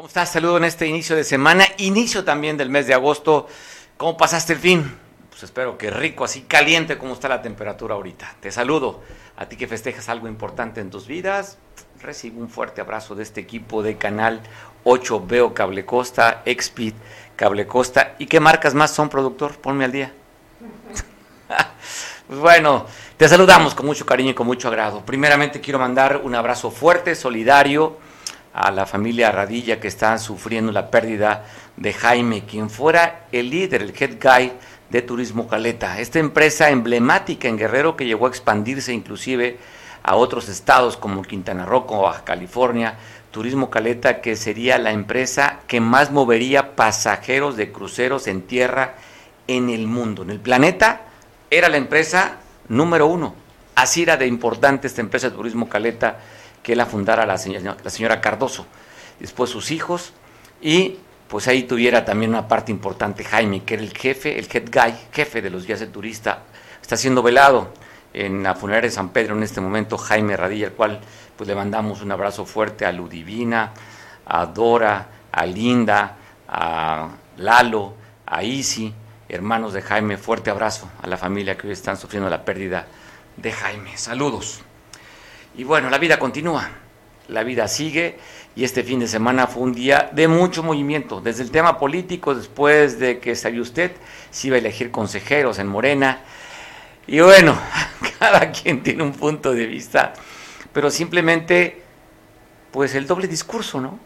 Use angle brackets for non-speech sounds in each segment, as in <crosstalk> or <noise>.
¿Cómo estás? Saludo en este inicio de semana, inicio también del mes de agosto. ¿Cómo pasaste el fin? Pues espero que rico, así caliente como está la temperatura ahorita. Te saludo. A ti que festejas algo importante en tus vidas, recibo un fuerte abrazo de este equipo de Canal 8 Veo Cable Costa, Expit Cable Costa. ¿Y qué marcas más son, productor? Ponme al día. <laughs> pues bueno, te saludamos con mucho cariño y con mucho agrado. Primeramente quiero mandar un abrazo fuerte, solidario a la familia Radilla que está sufriendo la pérdida de Jaime, quien fuera el líder, el head guy de Turismo Caleta, esta empresa emblemática en Guerrero que llegó a expandirse inclusive a otros estados como Quintana Roo, como Baja California, Turismo Caleta que sería la empresa que más movería pasajeros de cruceros en tierra en el mundo, en el planeta, era la empresa número uno. Así era de importante esta empresa de Turismo Caleta que la fundara la señora, la señora Cardoso, después sus hijos y pues ahí tuviera también una parte importante Jaime, que era el jefe, el head guy, jefe de los guías de turista, está siendo velado en la funeraria de San Pedro en este momento, Jaime Radilla, al cual pues le mandamos un abrazo fuerte a Ludivina, a Dora, a Linda, a Lalo, a Isi, hermanos de Jaime, fuerte abrazo a la familia que hoy están sufriendo la pérdida de Jaime. Saludos. Y bueno, la vida continúa, la vida sigue y este fin de semana fue un día de mucho movimiento, desde el tema político, después de que salió usted, se iba a elegir consejeros en Morena. Y bueno, <laughs> cada quien tiene un punto de vista, pero simplemente, pues el doble discurso, ¿no?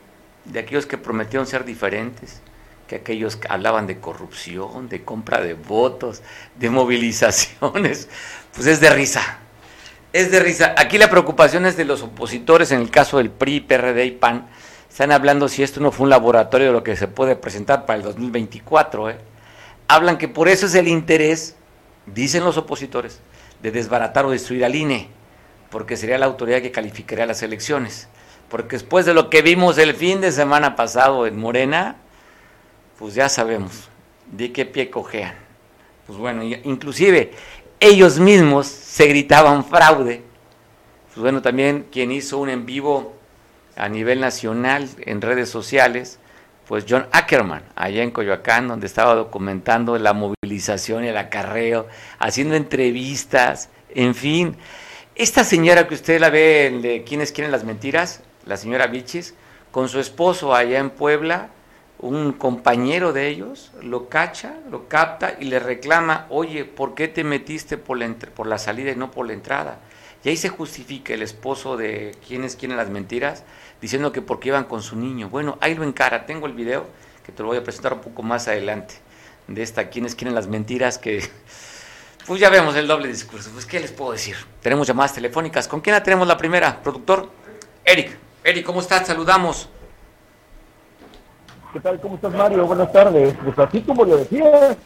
De aquellos que prometieron ser diferentes, que aquellos que hablaban de corrupción, de compra de votos, de movilizaciones, pues es de risa. Es de risa. Aquí la preocupación es de los opositores, en el caso del PRI, PRD y PAN. Están hablando si esto no fue un laboratorio de lo que se puede presentar para el 2024. ¿eh? Hablan que por eso es el interés, dicen los opositores, de desbaratar o destruir al INE, porque sería la autoridad que calificaría las elecciones. Porque después de lo que vimos el fin de semana pasado en Morena, pues ya sabemos de qué pie cojean. Pues bueno, inclusive ellos mismos se gritaban fraude. Pues bueno, también quien hizo un en vivo a nivel nacional en redes sociales, pues John Ackerman, allá en Coyoacán, donde estaba documentando la movilización y el acarreo, haciendo entrevistas, en fin. Esta señora que usted la ve de ¿Quiénes quieren las mentiras? La señora Bichis, con su esposo allá en Puebla, un compañero de ellos lo cacha, lo capta y le reclama, oye, ¿por qué te metiste por la, por la salida y no por la entrada? Y ahí se justifica el esposo de quienes quieren las mentiras, diciendo que porque iban con su niño. Bueno, ahí lo encara, tengo el video que te lo voy a presentar un poco más adelante, de esta quienes quieren las mentiras que... Pues ya vemos el doble discurso. Pues, ¿qué les puedo decir? Tenemos llamadas telefónicas. ¿Con quién la tenemos la primera? Productor. Eric. Eric, ¿cómo estás? Saludamos. ¿Qué tal? ¿Cómo estás, Mario? Buenas tardes. Pues así como lo decías,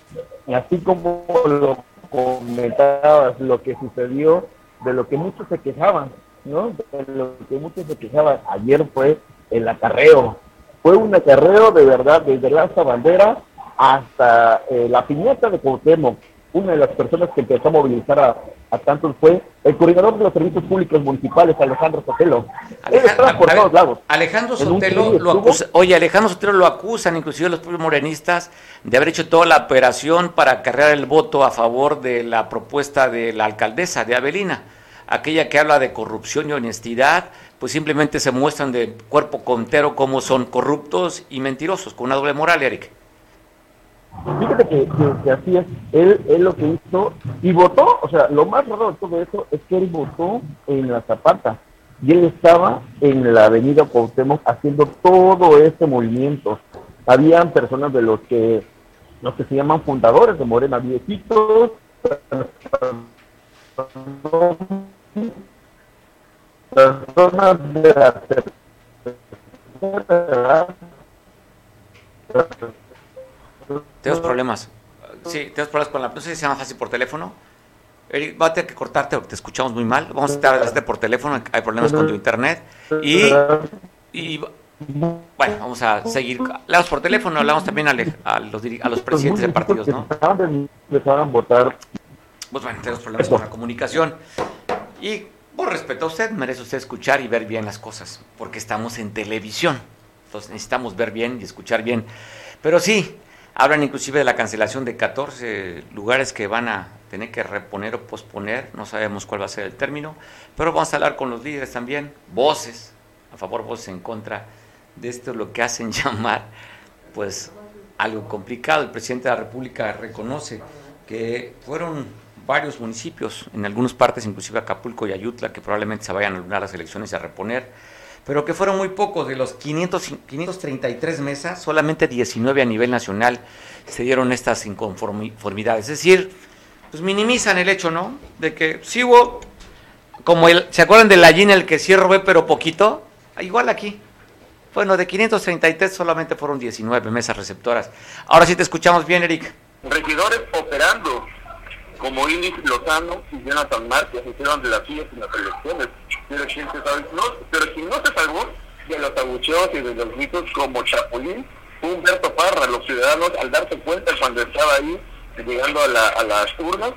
así como lo comentabas, lo que sucedió, de lo que muchos se quejaban, ¿no? De lo que muchos se quejaban. Ayer fue el acarreo. Fue un acarreo de verdad, desde la Bandera hasta eh, la piñata de Cuauhtémoc una de las personas que empezó a movilizar a, a tantos fue el coordinador de los servicios públicos municipales, Alejandro Sotelo. Alejandro, por todos lados. Alejandro Sotelo lo acusa, oye, Alejandro Sotelo lo acusan, inclusive los propios morenistas, de haber hecho toda la operación para acarrear el voto a favor de la propuesta de la alcaldesa de Avelina. Aquella que habla de corrupción y honestidad, pues simplemente se muestran de cuerpo contero como son corruptos y mentirosos, con una doble moral, Eric. Fíjate que, que, así es, él, él lo que hizo, y votó, o sea, lo más raro de todo eso es que él votó en la Zapata, y él estaba en la avenida Cuauhtémoc haciendo todo ese movimiento. Habían personas de los que, los que se llaman fundadores de Morena, viejitos, personas de la Tenemos problemas. Sí, tenemos problemas con la... No sé si se llama fácil por teléfono. Eric, va a tener que cortarte porque te escuchamos muy mal. Vamos a estar por teléfono, hay problemas con tu internet. Y, y bueno, vamos a seguir. Hablamos por teléfono, hablamos también a, los, a los presidentes de partidos, ¿no? votar. Pues bueno, tenemos problemas con la comunicación. Y por respeto a usted, merece usted escuchar y ver bien las cosas, porque estamos en televisión. Entonces necesitamos ver bien y escuchar bien. Pero sí, hablan inclusive de la cancelación de 14 lugares que van a tener que reponer o posponer. No sabemos cuál va a ser el término. Pero vamos a hablar con los líderes también, voces a favor, voces en contra de esto, lo que hacen <laughs> llamar, pues, algo complicado. El presidente de la República reconoce que fueron varios municipios, en algunas partes, inclusive Acapulco y Ayutla, que probablemente se vayan a anular las elecciones y a reponer, pero que fueron muy pocos. De los 500, 533 mesas, solamente 19 a nivel nacional se dieron estas inconformidades. Es decir, pues minimizan el hecho, ¿no? De que sí hubo, como el, ¿se acuerdan de la Gina el que sí robé pero poquito? Igual aquí. Bueno, de 533 solamente fueron 19 mesas receptoras. Ahora sí te escuchamos bien, Eric. Regidores operando como Indy Lozano y Jonathan Márquez hicieron de las sillas en las elecciones. Pero quien, se no, pero quien no se salvó de los abucheos y de los gritos como Chapulín Humberto Parra. Los ciudadanos, al darse cuenta cuando estaba ahí, llegando a, la, a las urnas,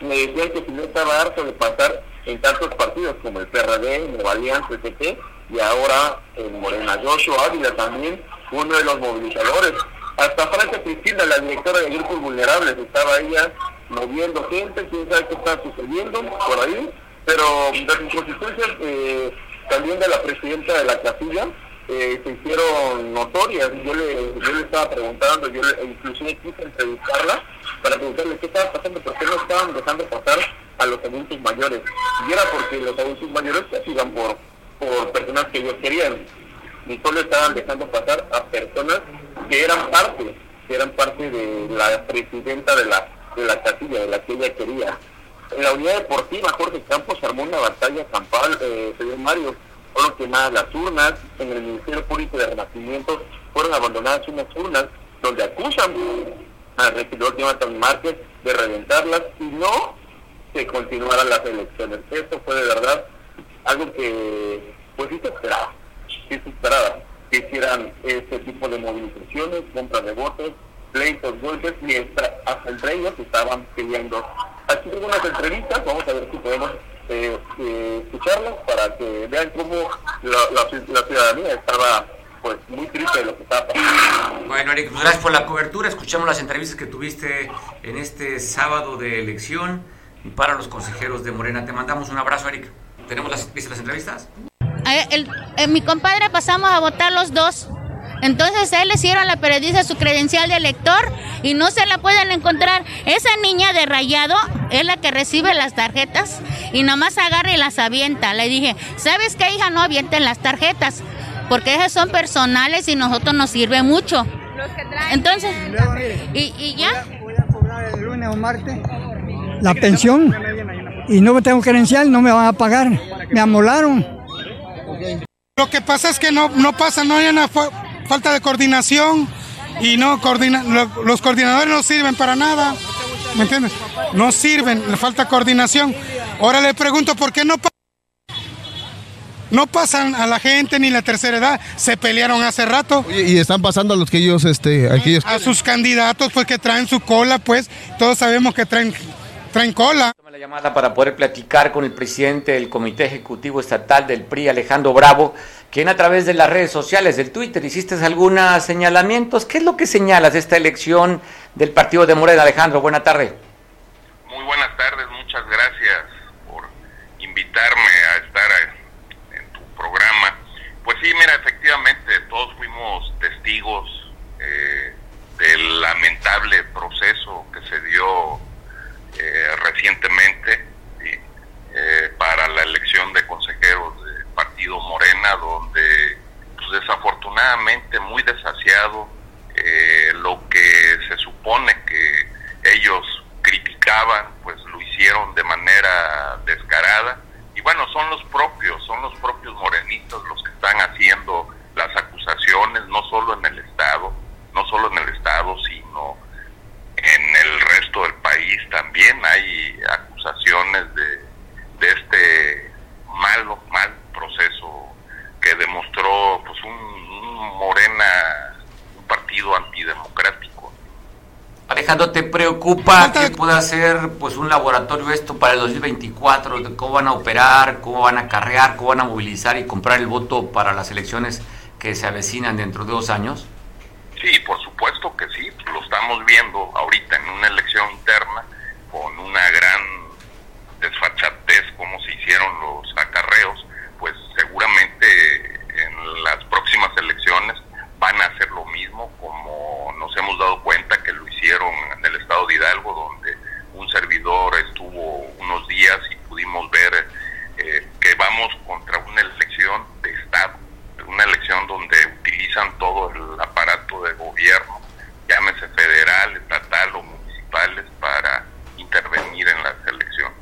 me decían que si no estaba harto de pasar en tantos partidos como el PRD, Nueva Alianza, PP, y ahora en Morena Joshua Ávila también, uno de los movilizadores. Hasta Francia Cristina, la directora de Grupos Vulnerables, estaba ella moviendo gente, quién sabe qué está sucediendo por ahí, pero las inconsistencias eh, también de la presidenta de la casilla eh, se hicieron notorias. Yo le, yo le estaba preguntando, yo le, inclusive quise entrevistarla para preguntarle qué estaba pasando, por qué no estaban dejando pasar a los adultos mayores. Y era porque los adultos mayores se iban por por personas que ellos querían. Y solo estaban dejando pasar a personas que eran parte, que eran parte de la presidenta de la, de la casilla, de la que ella quería. En la unidad deportiva, Jorge Campos armó una batalla campal, eh, señor Mario, fueron quemadas las urnas, en el Ministerio Público de Renacimiento fueron abandonadas unas urnas donde acusan al regidor Jonathan Márquez de reventarlas y no que continuaran las elecciones. Esto fue de verdad algo que pues sí se esperaba, sí se esperaba que hicieran este tipo de movilizaciones, compra de votos, pleitos, golpes, mientras hasta entre ellos estaban pidiendo. Aquí tengo unas entrevistas, vamos a ver si podemos eh, eh, escucharlas para que vean cómo la, ciudadanía estaba pues muy triste de lo que estaba pasando. Bueno, Eric, pues, gracias por la cobertura. Escuchamos las entrevistas que tuviste en este sábado de elección y para los consejeros de Morena. Te mandamos un abrazo, Eric. ¿Tenemos las, las entrevistas? El, mi compadre pasamos a votar los dos. Entonces él le hicieron la periodista su credencial de elector y no se la pueden encontrar. Esa niña de rayado es la que recibe las tarjetas y nomás agarra y las avienta. Le dije, ¿sabes qué hija? No avienten las tarjetas porque esas son personales y nosotros nos sirve mucho. Entonces, ¿y, y ya? Voy a, cobrar el lunes o martes la pensión y no tengo credencial, no me van a pagar. Me amolaron. Lo que pasa es que no, no pasa, no hay una falta de coordinación y no coordina, los coordinadores no sirven para nada. ¿Me entiendes? No sirven, le falta coordinación. Ahora le pregunto por qué no no pasan a la gente ni la tercera edad, se pelearon hace rato. y están pasando a los que ellos, este, aquellos... A sus candidatos, pues que traen su cola, pues, todos sabemos que traen traen cola. La llamada para poder platicar con el presidente del Comité Ejecutivo Estatal del PRI, Alejandro Bravo, quien a través de las redes sociales, del Twitter, hiciste algunos señalamientos. ¿Qué es lo que señalas de esta elección del partido de Morena, Alejandro? Buena tarde. Muy buenas tardes, muchas gracias por invitarme a estar en tu programa. Pues sí, mira, efectivamente, todos fuimos testigos eh, del lamentable proceso que se dio eh, recientemente eh, para la elección de consejeros del partido Morena, donde pues, desafortunadamente muy desasiado eh, lo que se supone que ellos criticaban, pues lo hicieron de manera descarada. Y bueno, son los propios, son los propios morenitos los que están haciendo las acusaciones, no solo en el Estado, solo en el Estado, sino en el resto del país también hay acusaciones de, de este malo, mal proceso que demostró pues un, un Morena, un partido antidemocrático. Alejandro, ¿te preocupa que pueda ser pues un laboratorio esto para el 2024? De cómo van a operar, cómo van a carrear, cómo van a movilizar y comprar el voto para las elecciones que se avecinan dentro de dos años? Sí, por supuesto que sí. Lo estamos viendo ahorita en una elección interna con una gran desfachatez, como se hicieron los acarreos, pues seguramente en las próximas elecciones van a hacer lo mismo, como nos hemos dado cuenta que lo hicieron en el estado de Hidalgo, donde un servidor estuvo unos días y pudimos ver eh, que vamos contra una elección de Estado, una elección donde utilizan todo el aparato de gobierno, llámese federal, estatal o municipales, para intervenir en las elecciones.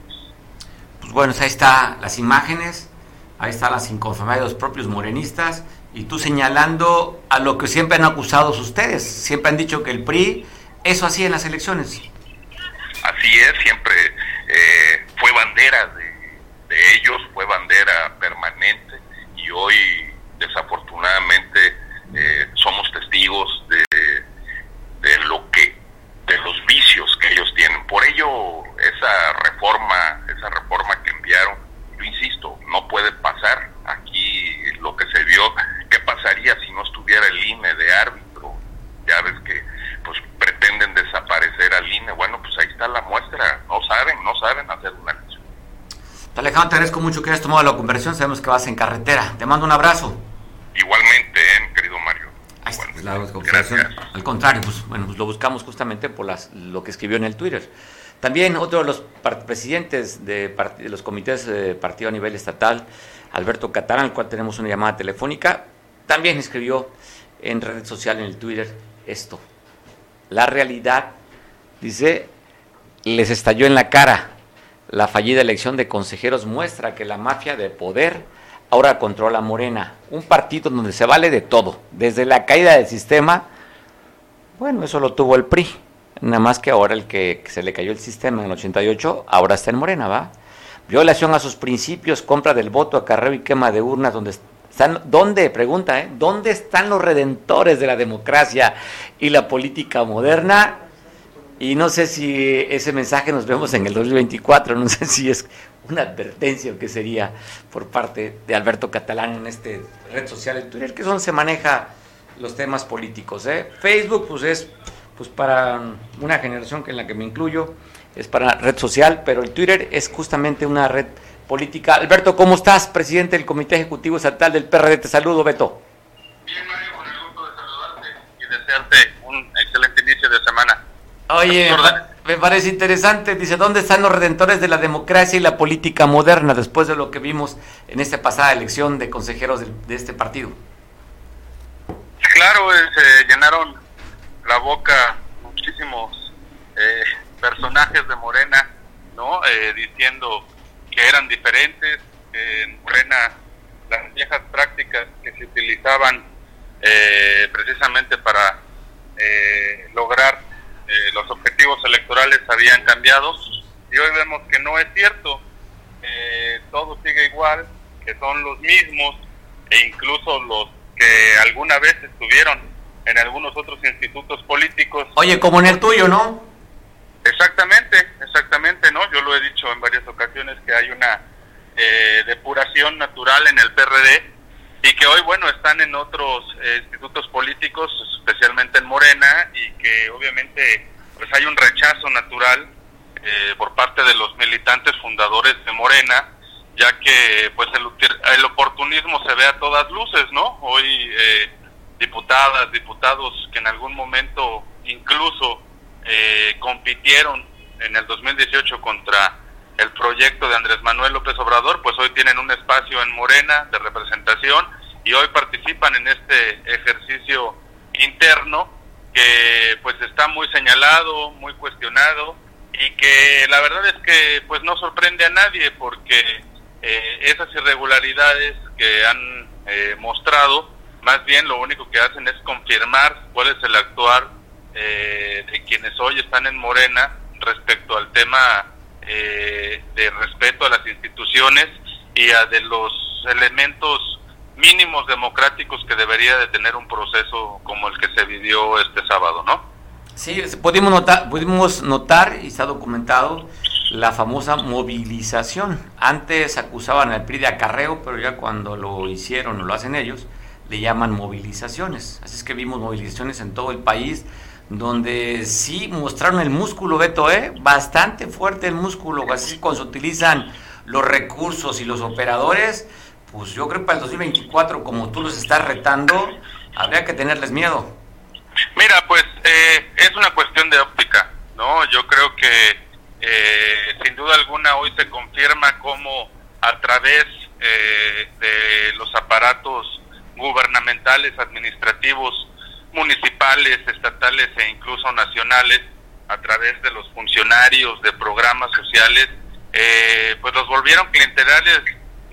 Pues bueno, ahí están las imágenes, ahí están las inconformidades de los propios morenistas y tú señalando a lo que siempre han acusado ustedes. Siempre han dicho que el PRI eso hacía en las elecciones. Así es, siempre eh, fue bandera de, de, ellos, fue bandera permanente y hoy desafortunadamente eh, somos testigos de, de lo que, de los vicios que ellos tienen. Por ello, esa reforma, esa reforma que enviaron, yo insisto, no puede pasar. Aquí lo que se vio, ¿qué pasaría si no estuviera el INE de árbitro? Ya ves que pues pretenden desaparecer al INE. Bueno, pues ahí está la muestra. No saben, no saben hacer una elección. Alejandro, te agradezco mucho que hayas tomado la conversión. Sabemos que vas en carretera. Te mando un abrazo. Igualmente, ¿eh, querido Mario. Ahí está, la conversación. Al contrario, pues bueno, pues lo buscamos justamente por las, lo que escribió en el Twitter. También otro de los presidentes de, de, los comités de partido a nivel estatal, Alberto Catarán, al cual tenemos una llamada telefónica, también escribió en red social, en el Twitter, esto. La realidad, dice, les estalló en la cara. La fallida elección de consejeros muestra que la mafia de poder ahora controla Morena, un partido donde se vale de todo, desde la caída del sistema, bueno, eso lo tuvo el PRI, nada más que ahora el que, se le cayó el sistema en el 88, ahora está en Morena, ¿va? Violación a sus principios, compra del voto, acarreo y quema de urnas, donde están, ¿dónde? Pregunta, ¿eh? ¿Dónde están los redentores de la democracia y la política moderna? Y no sé si ese mensaje nos vemos en el 2024, no sé si es una advertencia o qué sería por parte de Alberto Catalán en este red social, el Twitter, que es donde se maneja los temas políticos. ¿eh? Facebook, pues es pues para una generación que en la que me incluyo, es para red social, pero el Twitter es justamente una red política. Alberto, ¿cómo estás? Presidente del Comité Ejecutivo Estatal del PRD, te saludo, Beto. Bien, Mario, con el gusto de saludarte y desearte un excelente inicio de semana. Oye, me parece interesante. Dice, ¿dónde están los redentores de la democracia y la política moderna después de lo que vimos en esta pasada elección de consejeros de, de este partido? Claro, eh, se llenaron la boca muchísimos eh, personajes de Morena, ¿no? Eh, diciendo que eran diferentes, que en Morena las viejas prácticas que se utilizaban precisamente para lograr eh, electorales habían cambiado y hoy vemos que no es cierto, eh, todo sigue igual, que son los mismos e incluso los que alguna vez estuvieron en algunos otros institutos políticos. Oye, como en el tuyo, ¿no? Exactamente, exactamente, ¿no? Yo lo he dicho en varias ocasiones que hay una eh, depuración natural en el PRD y que hoy, bueno, están en otros eh, institutos políticos, especialmente en Morena, y que obviamente pues hay un rechazo natural eh, por parte de los militantes fundadores de Morena, ya que pues el, el oportunismo se ve a todas luces, ¿no? Hoy eh, diputadas, diputados que en algún momento incluso eh, compitieron en el 2018 contra el proyecto de Andrés Manuel López Obrador, pues hoy tienen un espacio en Morena de representación y hoy participan en este ejercicio interno que pues está muy señalado, muy cuestionado y que la verdad es que pues no sorprende a nadie porque eh, esas irregularidades que han eh, mostrado más bien lo único que hacen es confirmar cuál es el actuar eh, de quienes hoy están en Morena respecto al tema eh, de respeto a las instituciones y a de los elementos mínimos democráticos que debería de tener un proceso como el que se vivió este sábado, ¿no? Sí, pudimos notar, pudimos notar y está documentado la famosa movilización. Antes acusaban al PRI de acarreo, pero ya cuando lo hicieron o lo hacen ellos, le llaman movilizaciones. Así es que vimos movilizaciones en todo el país, donde sí mostraron el músculo, Beto, ¿eh? bastante fuerte el músculo. Así cuando se utilizan los recursos y los operadores, pues yo creo que para el 2024, como tú los estás retando, habría que tenerles miedo. Mira, pues eh, es una cuestión de óptica, ¿no? Yo creo que eh, sin duda alguna hoy se confirma cómo a través eh, de los aparatos gubernamentales, administrativos, municipales, estatales e incluso nacionales, a través de los funcionarios de programas sociales, pues los volvieron clientelares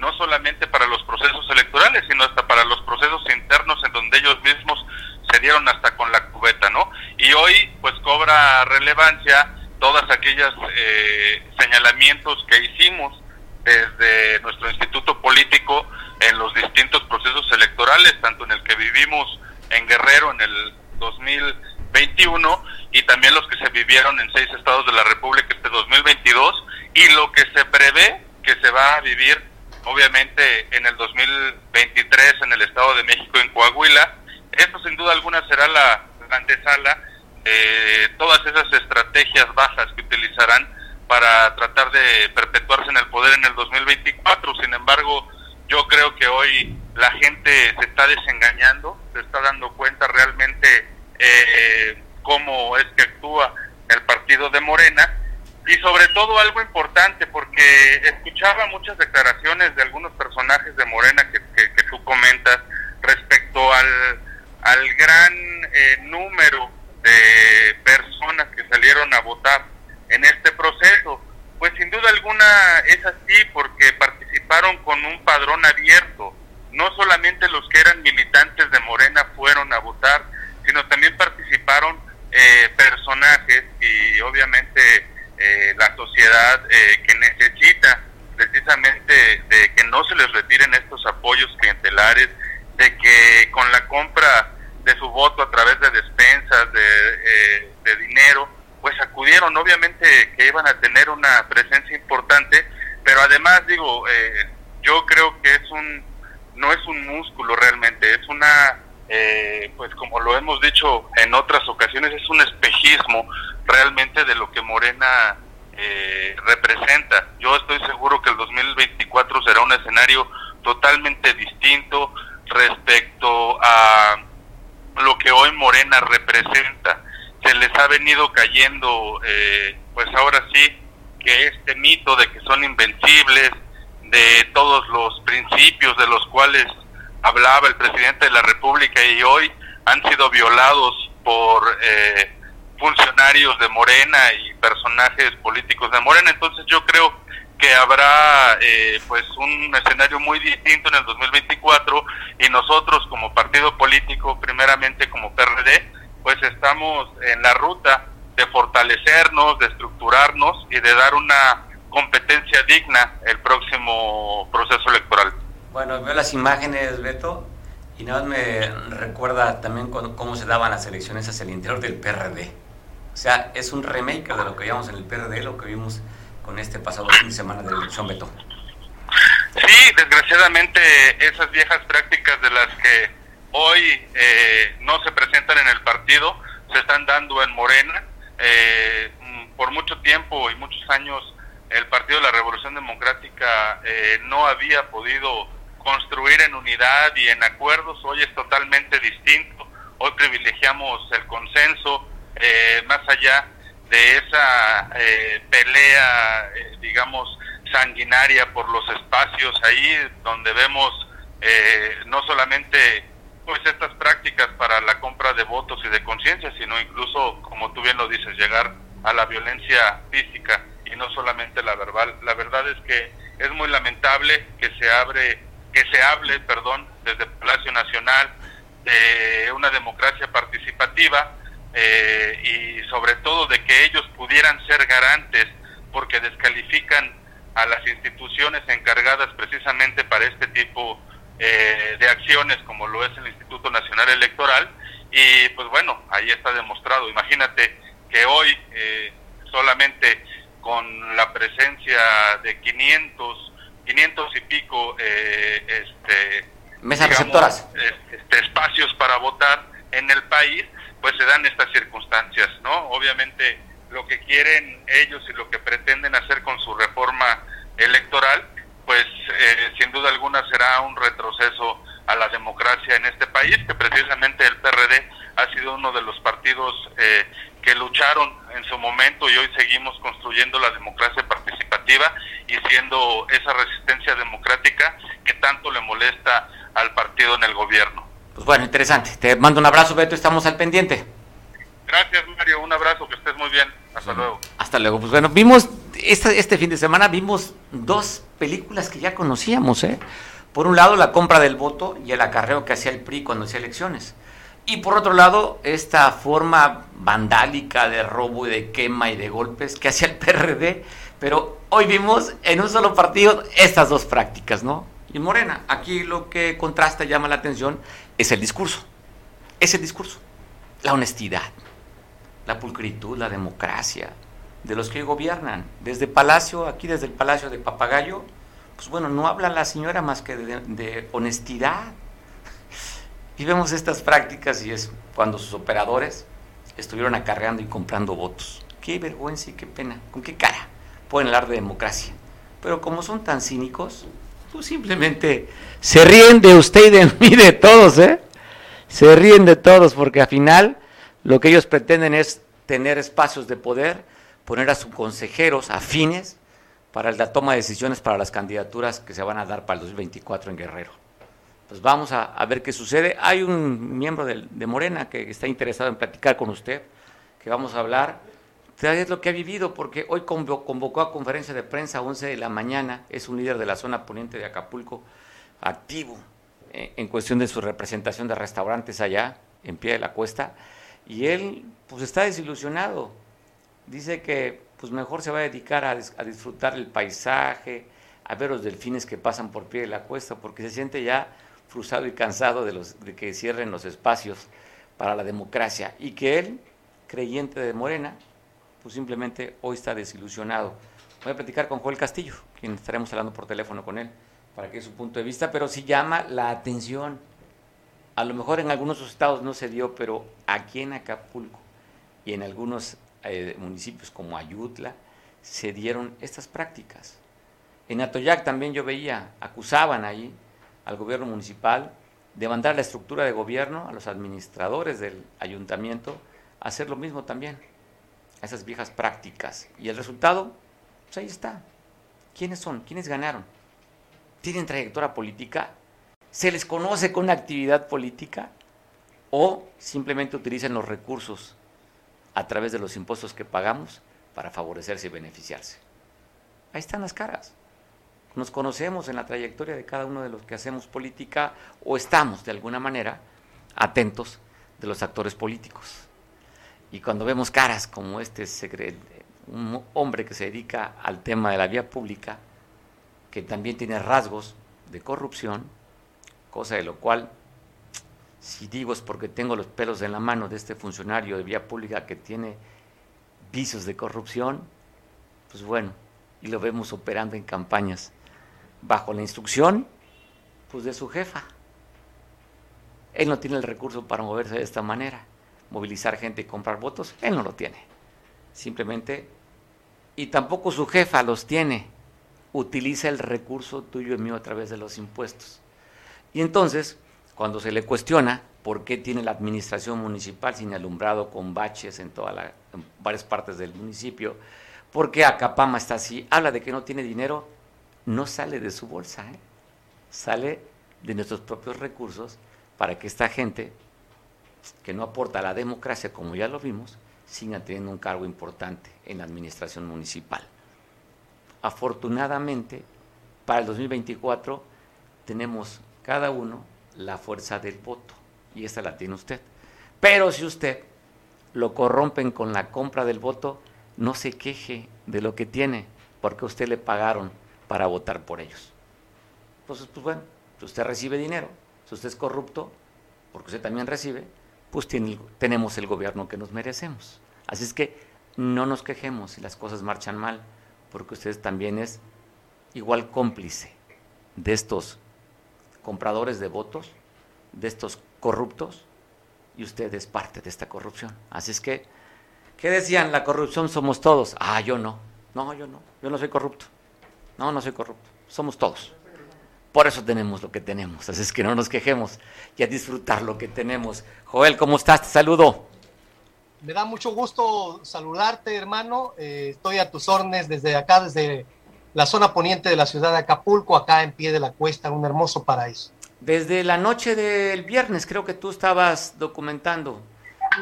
no solamente para los procesos electorales, sino hasta para los procesos internos en donde ellos mismos se dieron hasta con la cubeta, ¿no? Y hoy pues cobra relevancia todas aquellas eh, señalamientos que hicimos desde nuestro instituto político en los distintos procesos electorales, tanto en el que vivimos en Guerrero en el 2021 y también los que se vivieron en seis estados de la República este 2022 y lo que se prevé que se va a vivir obviamente en el 2023 en el Estado de México, en Coahuila. Esto sin duda alguna será la, antesala de todas esas estrategias bajas que utilizarán para tratar de perpetuarse en el poder en el 2024. Sin embargo, yo creo que hoy la gente se está desengañando, se está dando cuenta realmente eh, cómo es que actúa el partido de Morena y sobre todo algo importante, porque escuchaba muchas declaraciones de algunos personajes de Morena que, que, tú comentas respecto al, al gran eh, número de personas que salieron a votar en este proceso. Pues sin duda alguna es así porque participaron con un padrón abierto. No solamente los que eran militantes de Morena fueron a votar, sino también participaron eh, personajes y obviamente eh, la sociedad eh, que necesita precisamente de que no se les retiren estos apoyos clientelares, de que con la compra de su voto a través de despensas, de, eh, de dinero, pues acudieron, obviamente que iban a tener una presencia importante, pero además digo, yo creo que es un, no es un músculo realmente, es una eh, pues como lo hemos dicho en otras ocasiones, es un espejismo realmente de lo que Morena eh, representa. Yo estoy seguro que el 2024 será un escenario totalmente distinto respecto a lo que hoy Morena representa. Se les ha venido cayendo, eh, pues ahora sí, que este mito de que son invencibles, de todos los principios de los cuales hablaba el presidente de la República y hoy han sido violados por eh, funcionarios de Morena y personajes políticos de Morena. Entonces yo creo que habrá eh, pues un escenario muy distinto en el 2024 y nosotros como partido político, primeramente como PRD, pues estamos en la ruta de fortalecernos, de estructurarnos y de dar una competencia digna el próximo proceso electoral. Bueno, veo las imágenes, Beto, y nada más me recuerda también cómo se daban las elecciones hacia el interior del PRD. O sea, es un remake de lo que vimos en el PRD, lo que vimos con este pasado fin de semana de elección, Beto. Sí, desgraciadamente esas viejas prácticas de las que hoy eh, no se presentan en el partido se están dando en Morena. Eh, por mucho tiempo y muchos años el Partido de la Revolución Democrática eh, no había podido construir en unidad y en acuerdos, hoy es totalmente distinto. Hoy privilegiamos el consenso, eh, más allá de esa eh, pelea, eh, digamos, sanguinaria por los espacios ahí, donde vemos no solamente pues estas prácticas para la compra de votos y de conciencia, sino incluso, como tú bien lo dices, llegar a la violencia física y no solamente la verbal. La verdad es que es muy lamentable que se abre que se hable, perdón, desde Palacio Nacional de una democracia participativa y sobre todo de que ellos pudieran ser garantes porque descalifican a las instituciones encargadas precisamente para este tipo eh, de acciones como lo es el Instituto Nacional Electoral y pues bueno, ahí está demostrado. Imagínate que hoy eh, solamente con la presencia de 500, 500 y pico eh, este, mesas receptoras, este, espacios para votar en el país, pues se dan estas circunstancias, ¿no? Obviamente lo que quieren ellos y lo que pretenden hacer con su reforma electoral, pues eh, sin duda alguna será un retroceso a la democracia en este país, que precisamente el PRD ha sido uno de los partidos eh, que lucharon en su momento y hoy seguimos construyendo la democracia participativa y siendo esa resistencia democrática que tanto le molesta al partido en el gobierno. Pues bueno, interesante. Te mando un abrazo, Beto, estamos al pendiente. Gracias, Mario. Un abrazo, que estés muy bien. Hasta luego. Hasta luego. Pues bueno, vimos este, este fin de semana, vimos dos películas que ya conocíamos. ¿eh? Por un lado, la compra del voto y el acarreo que hacía el PRI cuando hacía elecciones. Y por otro lado, esta forma vandálica de robo y de quema y de golpes que hacía el PRD. Pero hoy vimos en un solo partido estas dos prácticas, ¿no? Y Morena, aquí lo que contrasta, llama la atención, es el discurso. Es el discurso. La honestidad la pulcritud, la democracia de los que gobiernan. Desde Palacio, aquí desde el Palacio de Papagayo, pues bueno, no habla la señora más que de, honestidad. Y vemos estas prácticas y es cuando sus operadores estuvieron acarreando y comprando votos. Qué vergüenza y qué pena. ¿Con qué cara pueden hablar de democracia? Pero como son tan cínicos, pues simplemente se ríen de usted y de <laughs> mí, de todos, ¿eh? Se ríen de todos porque al final lo que ellos pretenden es tener espacios de poder, poner a sus consejeros afines para la toma de decisiones para las candidaturas que se van a dar para el 2024 en Guerrero. Pues vamos a, ver qué sucede. Hay un miembro de, Morena que está interesado en platicar con usted, que vamos a hablar de lo que ha vivido, porque hoy convocó a conferencia de prensa a 11 de la mañana, es un líder de la zona poniente de Acapulco, activo eh, en cuestión de su representación de restaurantes allá, en pie de la cuesta, y él pues está desilusionado. Dice que pues mejor se va a dedicar a, disfrutar el paisaje, a ver los delfines que pasan por pie de la cuesta, porque se siente ya frustrado y cansado de, los, de que cierren los espacios para la democracia. Y que él, creyente de Morena, pues simplemente hoy está desilusionado. Voy a platicar con Joel Castillo, quien estaremos hablando por teléfono con él, para que su punto de vista, pero sí llama la atención a lo mejor en algunos estados no se dio, pero aquí en Acapulco y en algunos eh, municipios como Ayutla se dieron estas prácticas. En Atoyac también yo veía, acusaban ahí al gobierno municipal de mandar la estructura de gobierno, a los administradores del ayuntamiento, a hacer lo mismo también, a esas viejas prácticas. Y el resultado, pues ahí está. ¿Quiénes son? ¿Quiénes ganaron? ¿Tienen trayectoria política? se les conoce con actividad política o simplemente utilizan los recursos a través de los impuestos que pagamos para favorecerse y beneficiarse. Ahí están las caras. Nos conocemos en la trayectoria de cada uno de los que hacemos política o estamos de alguna manera atentos de los actores políticos. Y cuando vemos caras como este un hombre que se dedica al tema de la vía pública, que también tiene rasgos de corrupción, cosa de lo cual, si digo es porque tengo los pelos en la mano de este funcionario de vía pública que tiene visos de corrupción, pues bueno, y lo vemos operando en campañas bajo la instrucción pues de su jefa. Él no tiene el recurso para moverse de esta manera, movilizar gente y comprar votos, él no lo tiene. Simplemente, y tampoco su jefa los tiene, utiliza el recurso tuyo y mío a través de los impuestos. Y entonces, cuando se le cuestiona por qué tiene la administración municipal sin alumbrado con baches en, toda la, varias partes del municipio, por qué Acapama está así, habla de que no tiene dinero, no sale de su bolsa, ¿eh? sale de nuestros propios recursos para que esta gente que no aporta a la democracia, como ya lo vimos, siga teniendo un cargo importante en la administración municipal. Afortunadamente, para el 2024 tenemos cada uno la fuerza del voto. y esta la tiene usted. Pero si usted lo corrompen con la compra del voto, no se queje de lo que tiene, porque usted le pagaron para votar por ellos. Entonces, pues bueno, si usted recibe dinero, si usted es corrupto, porque usted también recibe, pues tenemos el gobierno que nos merecemos. Así es que no nos quejemos si las cosas marchan mal, porque usted también es igual cómplice de estos compradores de votos, de estos corruptos, y usted es parte de esta corrupción. Así es que, ¿qué decían? La corrupción somos todos. Ah, yo no. No, yo no. Yo no soy corrupto. No, no soy corrupto. Somos todos. Por eso tenemos lo que tenemos. Así es que no nos quejemos y a disfrutar lo que tenemos. Joel, ¿cómo estás? Te saludo. Me da mucho gusto saludarte, hermano. Eh, estoy a tus órdenes desde acá, desde la zona poniente de la ciudad de Acapulco, acá en pie de la cuesta, un hermoso paraíso. Desde la noche del viernes creo que tú estabas documentando,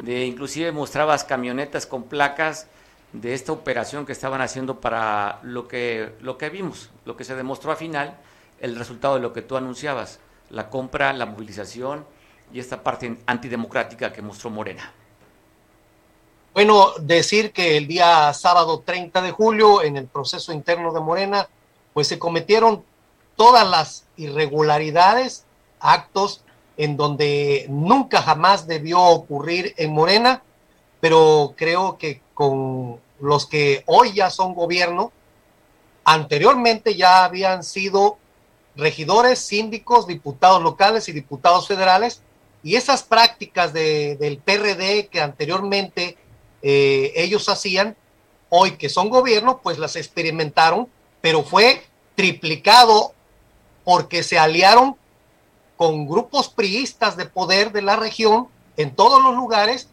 de, inclusive mostrabas camionetas con placas de esta operación que estaban haciendo para lo que, lo que vimos, lo que se demostró al final, el resultado de lo que tú anunciabas, la compra, la movilización y esta parte antidemocrática que mostró Morena. Bueno, decir que el día sábado 30 de julio, en el proceso interno de Morena, pues se cometieron todas las irregularidades, actos en donde nunca jamás debió ocurrir en Morena, pero creo que con los que hoy ya son gobierno, anteriormente ya habían sido regidores, síndicos, diputados locales y diputados federales, y esas prácticas de, del PRD que anteriormente eh, ellos hacían, hoy que son gobierno, pues las experimentaron, pero fue triplicado porque se aliaron con grupos priistas de poder de la región en todos los lugares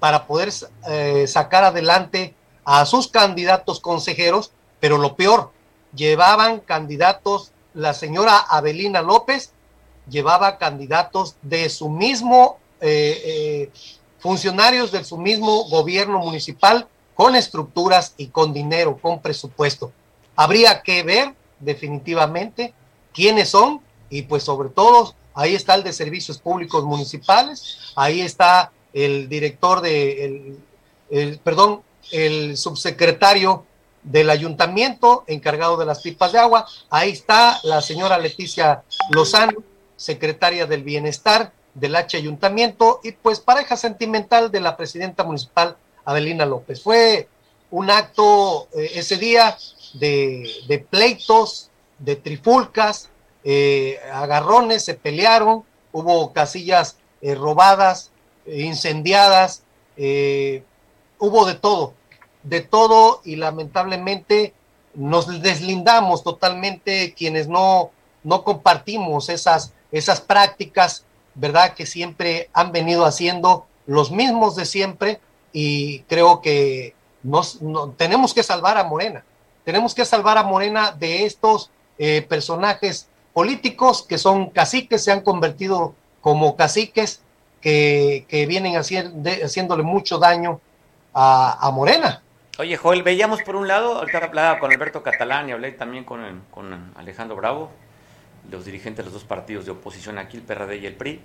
para poder eh, sacar adelante a sus candidatos consejeros, pero lo peor, llevaban candidatos, la señora Abelina López llevaba candidatos de su mismo eh, funcionarios de su mismo gobierno municipal con estructuras y con dinero, con presupuesto. Habría que ver definitivamente quiénes son y pues sobre todo ahí está el de servicios públicos municipales, ahí está el director de, el, perdón, el subsecretario del ayuntamiento encargado de las pipas de agua, ahí está la señora Leticia Lozano, secretaria del bienestar, del H Ayuntamiento y pues pareja sentimental de la presidenta municipal Adelina López. Fue un acto eh, ese día de, pleitos, de trifulcas, eh, agarrones, se pelearon, hubo casillas eh, robadas, incendiadas, hubo de todo, de todo y lamentablemente nos deslindamos totalmente quienes no, no compartimos esas, esas prácticas ¿verdad? Que siempre han venido haciendo los mismos de siempre y creo que nos, tenemos que salvar a Morena. Tenemos que salvar a Morena de estos eh, personajes políticos que son caciques, se han convertido como caciques que, vienen haciéndole mucho daño a, Morena. Oye, Joel, veíamos por un lado, ahorita hablaba con Alberto Catalán y hablé también con, Alejandro Bravo, los dirigentes de los dos partidos de oposición aquí, el PRD y el PRI.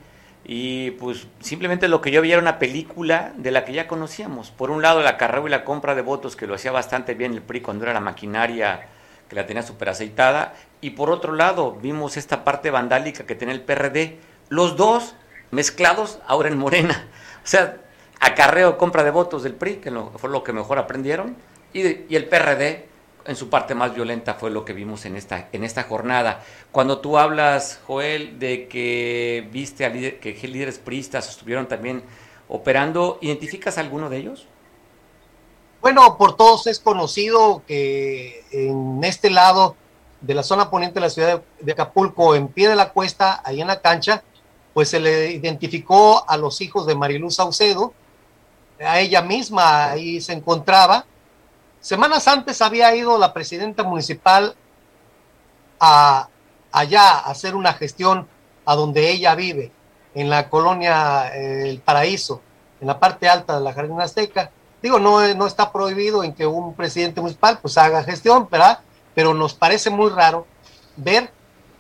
Y pues simplemente lo que yo veía era una película de la que ya conocíamos. Por un lado, la carrera y la compra de votos, que lo hacía bastante bien el PRI cuando era la maquinaria que la tenía súper aceitada. Y por otro lado, vimos esta parte vandálica que tenía el PRD. Los dos mezclados ahora en Morena. O sea, acarreo, compra de votos del PRI, que fue lo que mejor aprendieron, y, el PRD en su parte más violenta fue lo que vimos en esta, en esta jornada. Cuando tú hablas, Joel, de que viste a que líderes priistas estuvieron también operando, ¿identificas alguno de ellos? Bueno, por todos es conocido que en este lado de la zona poniente de la ciudad de Acapulco, en pie de la cuesta, ahí en la cancha, pues se le identificó a los hijos de Mariluz Saucedo, a ella misma ahí se encontraba, Semanas antes había ido la presidenta municipal a allá a hacer una gestión a donde ella vive, en la colonia eh, El Paraíso, en la parte alta de la Jardín Azteca. Digo, no, no está prohibido en que un presidente municipal pues haga gestión, ¿verdad? Pero nos parece muy raro ver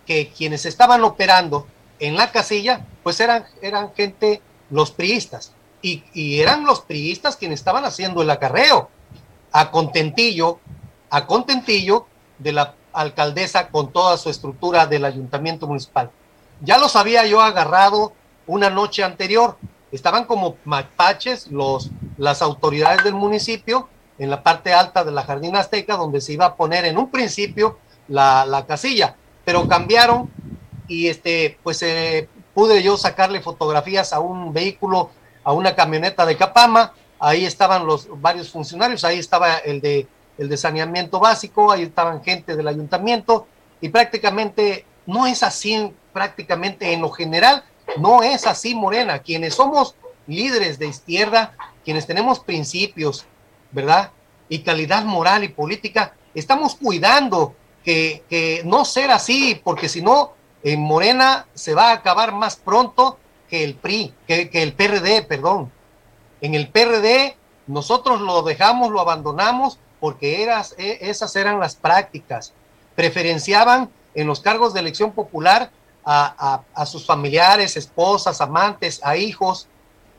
que quienes estaban operando en la casilla, pues eran, eran gente, los priistas. Y, eran los priistas quienes estaban haciendo el acarreo a contentillo, a contentillo de la alcaldesa con toda su estructura del ayuntamiento municipal. Ya los había yo agarrado una noche anterior. Estaban como mapaches los, las autoridades del municipio en la parte alta de la Jardín Azteca, donde se iba a poner en un principio la, la casilla, pero cambiaron y este, pues eh, pude yo sacarle fotografías a un vehículo, a una camioneta de Capama, ahí estaban los varios funcionarios, ahí estaba el de, el de saneamiento básico, ahí estaban gente del ayuntamiento, y prácticamente no es así, prácticamente en lo general, no es así, Morena. Quienes somos líderes de izquierda, quienes tenemos principios, ¿verdad? Y calidad moral y política, estamos cuidando que, que no ser así, porque si no, en Morena se va a acabar más pronto que el PRI, que, que el PRD, perdón. En el PRD nosotros lo dejamos, lo abandonamos, porque eras, e, esas eran las prácticas. Preferenciaban en los cargos de elección popular a, a, sus familiares, esposas, amantes, a hijos,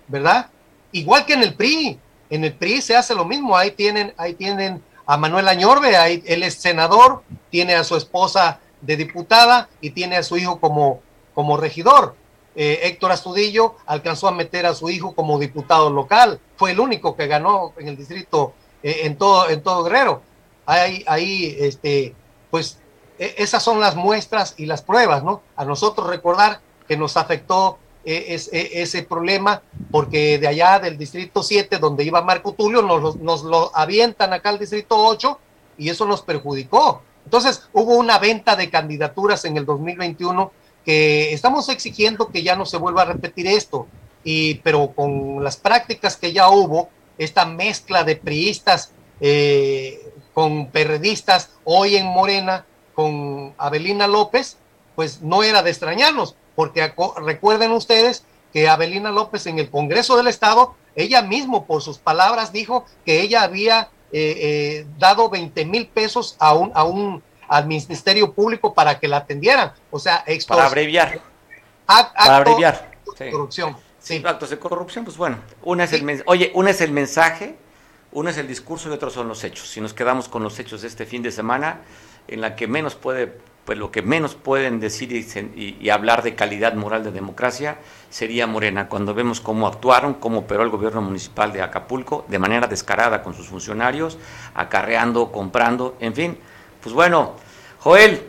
¿verdad? Igual que en el PRI. En el PRI se hace lo mismo. Ahí tienen, ahí tienen a Manuel Añorbe, ahí, él es senador, tiene a su esposa de diputada y tiene a su hijo como, como regidor. Eh, Héctor Astudillo alcanzó a meter a su hijo como diputado local. Fue el único que ganó en el distrito, eh, en, todo, en todo Guerrero. Ahí, ahí este, pues e, esas son las muestras y las pruebas, ¿no? A nosotros recordar que nos afectó eh, es, eh, ese problema porque de allá del distrito 7, donde iba Marco Tulio, nos, nos lo avientan acá al distrito 8 y eso nos perjudicó. Entonces hubo una venta de candidaturas en el 2021 que estamos exigiendo que ya no se vuelva a repetir esto, y, pero con las prácticas que ya hubo, esta mezcla de priistas eh, con perredistas, hoy en Morena, con Abelina López, pues no era de extrañarnos, porque recuerden ustedes que Abelina López en el Congreso del Estado, ella mismo por sus palabras dijo que ella había eh, eh, dado 20 mil pesos a un, a un, al Ministerio Público para que la atendieran. O sea, para abreviar. Act, para abreviar. De corrupción. Sí. Actos de corrupción, pues bueno, una es sí. el oye, una es el mensaje, uno es el discurso y otro son los hechos. Si nos quedamos con los hechos de este fin de semana, en la que menos puede, pues lo que menos pueden decir y, y, y, hablar de calidad moral de democracia sería Morena, cuando vemos cómo actuaron, cómo operó el gobierno municipal de Acapulco de manera descarada con sus funcionarios, acarreando, comprando, en fin, pues bueno, Joel,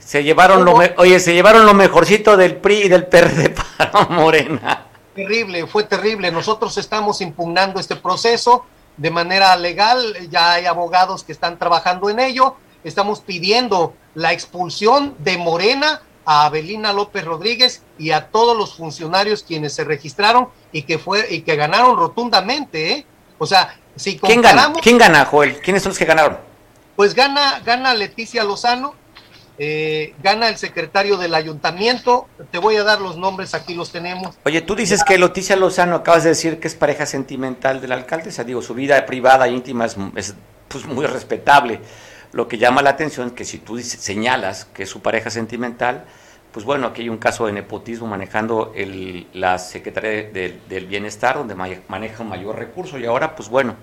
se llevaron lo, oye, se llevaron lo mejorcito del PRI y del PRD <laughs> para Morena. Terrible, fue terrible. Nosotros estamos impugnando este proceso de manera legal, ya hay abogados que están trabajando en ello estamos pidiendo la expulsión de Morena a Abelina López Rodríguez y a todos los funcionarios quienes se registraron y que fue y que ganaron rotundamente, ¿eh? O sea, si ¿Quién gana? ¿Quién gana, Joel? ¿Quiénes son los que ganaron? Pues gana gana Leticia Lozano, eh, gana el secretario del ayuntamiento. Te voy a dar los nombres, aquí los tenemos. Oye, tú dices que Leticia Lozano acabas de decir que es pareja sentimental del alcalde, o sea, digo, su vida privada e íntima es, es pues, muy respetable. Lo que llama la atención es que si tú señalas que es su pareja sentimental, pues bueno, aquí hay un caso de nepotismo manejando el, la Secretaría de, del Bienestar, donde maneja un mayor recurso, y ahora, pues bueno,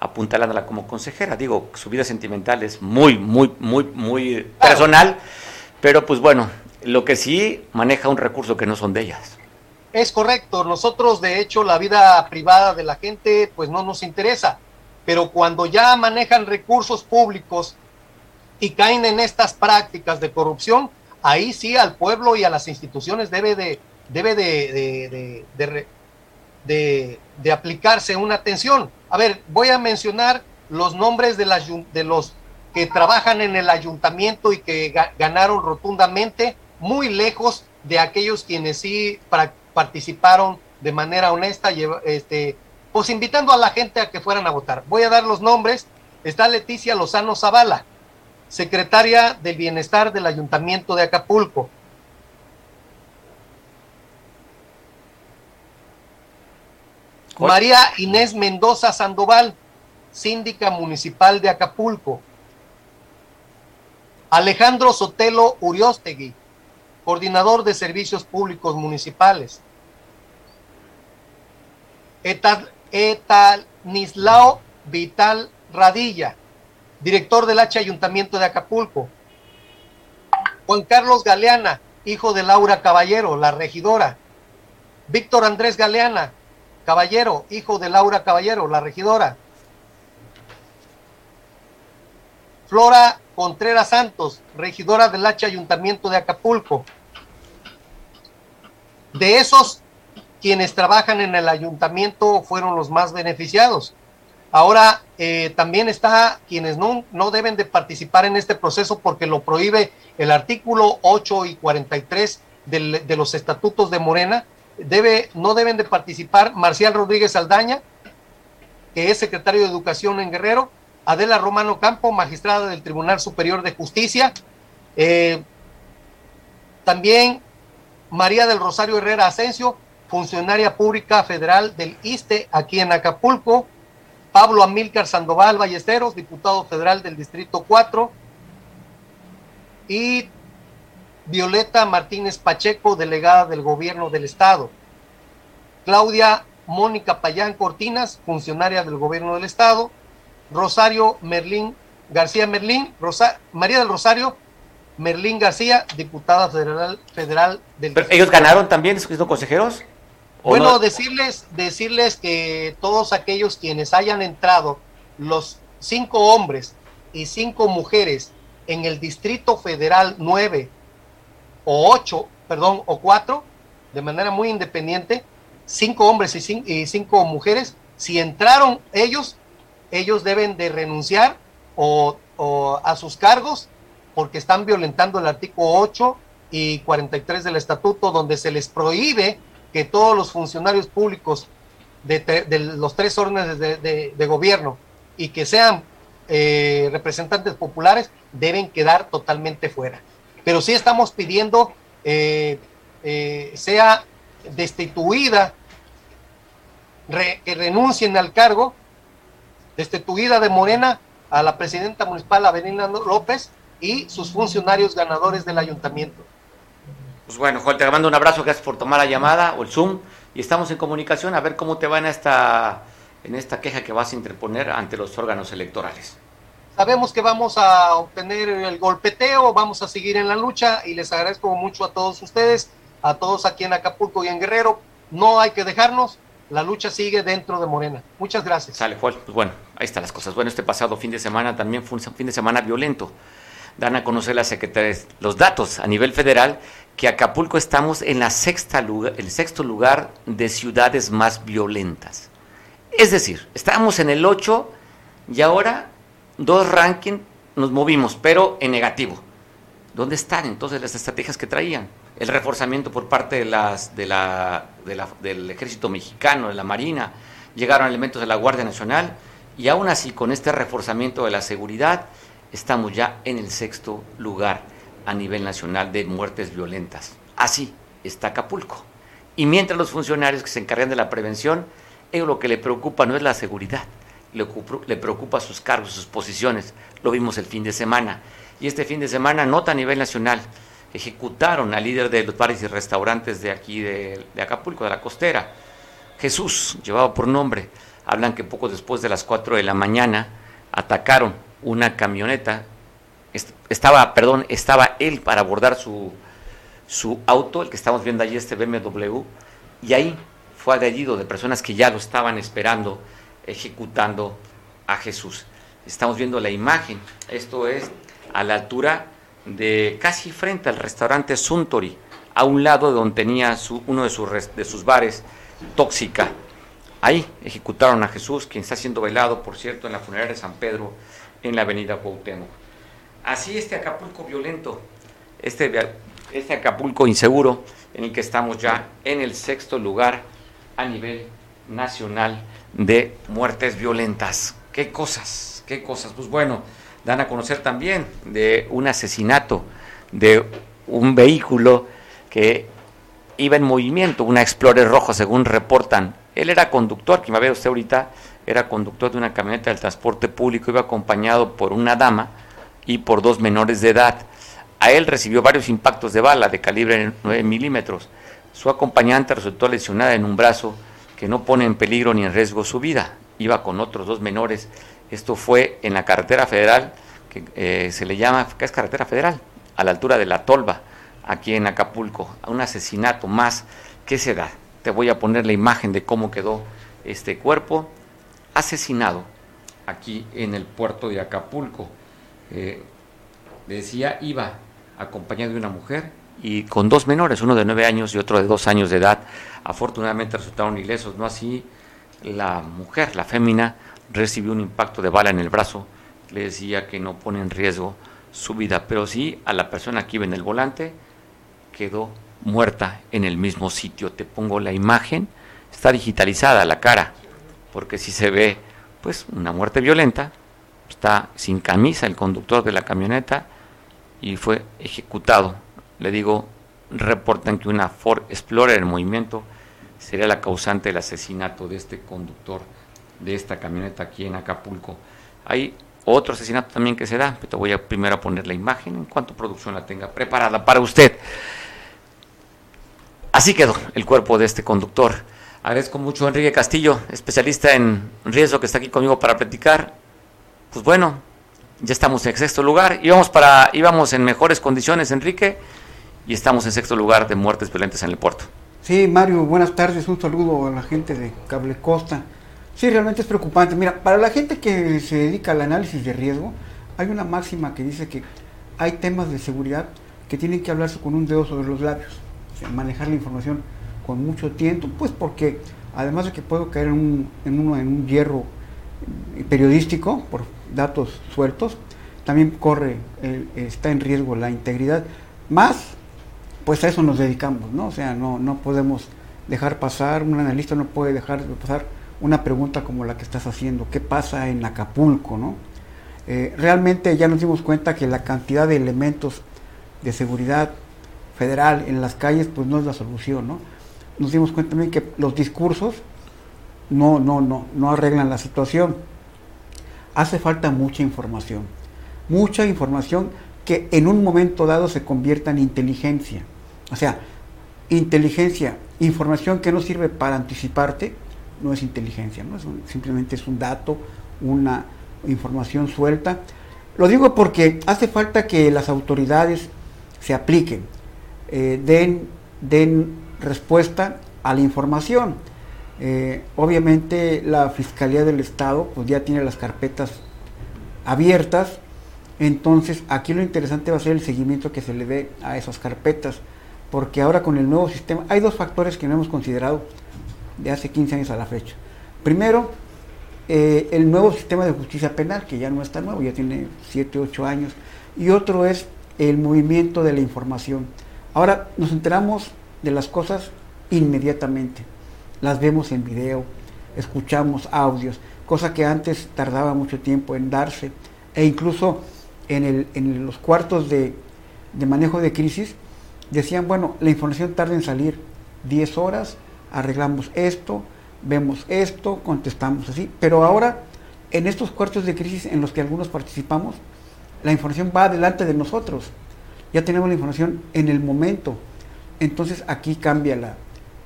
apuntalándola como consejera. Digo, su vida sentimental es muy, muy, muy, muy personal, pero pues bueno, lo que sí maneja un recurso que no son de ellas. Es correcto, nosotros de hecho la vida privada de la gente pues no nos interesa pero cuando ya manejan recursos públicos y caen en estas prácticas de corrupción, ahí sí al pueblo y a las instituciones debe de, debe de, de, de, de, aplicarse una atención. A ver, voy a mencionar los nombres de, de los que trabajan en el ayuntamiento y que ga ganaron rotundamente, muy lejos de aquellos quienes sí participaron de manera honesta, este, pues invitando a la gente a que fueran a votar. Voy a dar los nombres. Está Leticia Lozano Zavala, secretaria del Bienestar del Ayuntamiento de Acapulco. María Inés Mendoza Sandoval, síndica municipal de Acapulco. Alejandro Sotelo Uriostegui, coordinador de servicios públicos municipales. Etanislao Vital Radilla, director del H Ayuntamiento de Acapulco. Juan Carlos Galeana, hijo de Laura Caballero, la regidora. Víctor Andrés Galeana, Caballero, hijo de Laura Caballero, la regidora. Flora Contreras Santos, regidora del H Ayuntamiento de Acapulco. De esos, quienes trabajan en el ayuntamiento fueron los más beneficiados. Ahora eh, también está quienes no, no deben de participar en este proceso porque lo prohíbe el artículo 8 y 43 del, de los estatutos de Morena. Debe, no deben de participar Marcial Rodríguez Aldaña, que es secretario de Educación en Guerrero, Adela Romano Campo, magistrada del Tribunal Superior de Justicia, eh, también María del Rosario Herrera Asensio, funcionaria pública federal del ISTE aquí en Acapulco, Pablo Amílcar Sandoval Ballesteros, diputado federal del Distrito 4, y Violeta Martínez Pacheco, delegada del Gobierno del Estado. Claudia Mónica Payán Cortinas, funcionaria del Gobierno del Estado. Rosario Merlín García Merlín, Rosa, María del Rosario Merlín García, diputada federal, federal del... ¿Pero ellos ganaron también, son consejeros? Bueno, no? decirles, decirles que todos aquellos quienes hayan entrado, los cinco hombres y cinco mujeres en el Distrito Federal 9 o 8, perdón, o 4, de manera muy independiente, cinco hombres y cinco, y cinco mujeres, si entraron ellos, ellos deben de renunciar o, o a sus cargos porque están violentando el artículo 8 y 43 del estatuto donde se les prohíbe que todos los funcionarios públicos de, de los tres órdenes de, de, de, gobierno y que sean eh, representantes populares deben quedar totalmente fuera. Pero sí estamos pidiendo eh, eh, sea destituida, que renuncien al cargo, destituida de Morena a la presidenta municipal Avenida López y sus funcionarios ganadores del ayuntamiento. Pues bueno, Joel, te mando un abrazo, gracias por tomar la llamada o el Zoom y estamos en comunicación a ver cómo te va en esta, en esta queja que vas a interponer ante los órganos electorales. Sabemos que vamos a obtener el golpeteo, vamos a seguir en la lucha y les agradezco mucho a todos ustedes, a todos aquí en Acapulco y en Guerrero. No hay que dejarnos, la lucha sigue dentro de Morena. Muchas gracias. Sale. Pues bueno, ahí están las cosas. Bueno, este pasado fin de semana también fue un fin de semana violento dan a conocer las secretarias los datos a nivel federal que Acapulco estamos en la sexta el sexto lugar de ciudades más violentas. Es decir, estábamos en el 8 y ahora dos rankings nos movimos, pero en negativo. ¿Dónde están entonces las estrategias que traían? El reforzamiento por parte de las, de la, de la, del ejército mexicano, de la Marina, llegaron elementos de la Guardia Nacional y aún así con este reforzamiento de la seguridad, estamos ya en el sexto lugar a nivel nacional de muertes violentas. Así está Acapulco. Y mientras los funcionarios que se encargan de la prevención, ellos lo que le preocupa no es la seguridad, le, preocupa sus cargos, sus posiciones. Lo vimos el fin de semana. Y este fin de semana, nota a nivel nacional, ejecutaron al líder de los bares y restaurantes de aquí de, de Acapulco, de la costera, Jesús, llevado por nombre. Hablan que poco después de las 4 de la mañana atacaron una camioneta. Estaba, perdón, estaba él para abordar su, su auto, el que estamos viendo allí, este BMW, y ahí fue agredido de personas que ya lo estaban esperando, ejecutando a Jesús. Estamos viendo la imagen, esto es a la altura de casi frente al restaurante Suntory, a un lado de donde tenía su, uno de sus, de sus bares, Tóxica. Ahí ejecutaron a Jesús, quien está siendo velado, por cierto, en la funeraria de San Pedro en la avenida Cuauhtémoc. Así este Acapulco violento, este, este Acapulco inseguro, en el que estamos ya en el sexto lugar a nivel nacional de muertes violentas. ¿Qué cosas? ¿Qué cosas? Pues bueno, dan a conocer también de un asesinato de un vehículo que iba en movimiento, una Explorer rojo, según reportan. Él era conductor, que me ve usted ahorita, era conductor de una camioneta del transporte público, iba acompañado por una dama y por dos menores de edad. A él recibió varios impactos de bala de calibre 9 milímetros. Su acompañante resultó lesionada en un brazo que no pone en peligro ni en riesgo su vida. Iba con otros dos menores. Esto fue en la carretera federal, que eh, se le llama, ¿qué es carretera federal? A la altura de la Tolva, aquí en Acapulco. Un asesinato más. ¿Qué se da? Te voy a poner la imagen de cómo quedó este cuerpo asesinado aquí en el puerto de Acapulco. Eh, decía, iba acompañado de una mujer y con dos menores, uno de nueve años y otro de dos años de edad. Afortunadamente resultaron ilesos, no así la mujer, la fémina, recibió un impacto de bala en el brazo. Le decía que no pone en riesgo su vida, pero sí a la persona que iba en el volante quedó muerta en el mismo sitio. Te pongo la imagen, está digitalizada la cara, porque si se ve pues una muerte violenta, está sin camisa el conductor de la camioneta y fue ejecutado. Le digo, reportan que una Ford Explorer en movimiento sería la causante del asesinato de este conductor de esta camioneta aquí en Acapulco. Hay otro asesinato también que se da, pero voy a primero a poner la imagen en cuanto producción la tenga preparada para usted. Así quedó el cuerpo de este conductor. Agradezco mucho a Enrique Castillo, especialista en riesgo, que está aquí conmigo para platicar. Pues bueno, ya estamos en sexto lugar. Íbamos, para, íbamos en mejores condiciones, Enrique, y estamos en sexto lugar de muertes violentas en el puerto. Sí, Mario, buenas tardes. Un saludo a la gente de Cable Costa. Sí, realmente es preocupante. Mira, para la gente que se dedica al análisis de riesgo, hay una máxima que dice que hay temas de seguridad que tienen que hablarse con un dedo sobre los labios, manejar la información con mucho tiempo, pues porque además de que puedo caer en un, en en un hierro periodístico por datos sueltos, también corre, está en riesgo la integridad. Más, pues a eso nos dedicamos, ¿no? O sea, no, no podemos dejar pasar, un analista no puede dejar de pasar una pregunta como la que estás haciendo, ¿qué pasa en Acapulco, no? Eh, realmente ya nos dimos cuenta que la cantidad de elementos de seguridad federal en las calles, pues no es la solución, ¿no? nos dimos cuenta también que los discursos no, no, no, no arreglan la situación. Hace falta mucha información, mucha información que en un momento dado se convierta en inteligencia. O sea, inteligencia, información que no sirve para anticiparte, no es inteligencia, simplemente es un dato, una información suelta. Lo digo porque hace falta que las autoridades se apliquen, eh, den, den respuesta a la información. Eh, obviamente la Fiscalía del Estado pues ya tiene las carpetas abiertas, entonces aquí lo interesante va a ser el seguimiento que se le dé a esas carpetas, porque ahora con el nuevo sistema hay dos factores que no hemos considerado de hace 15 años a la fecha. Primero, eh, el nuevo sistema de justicia penal, que ya no está nuevo, ya tiene 7, 8 años, y otro es el movimiento de la información. Ahora nos enteramos de las cosas inmediatamente. Las vemos en video, escuchamos audios, cosa que antes tardaba mucho tiempo en darse. E incluso en, el, en los cuartos de, de manejo de crisis decían, bueno, la información tarda en salir 10 horas, arreglamos esto, vemos esto, contestamos así. Pero ahora, en estos cuartos de crisis en los que algunos participamos, la información va delante de nosotros. Ya tenemos la información en el momento. Entonces aquí cambia la,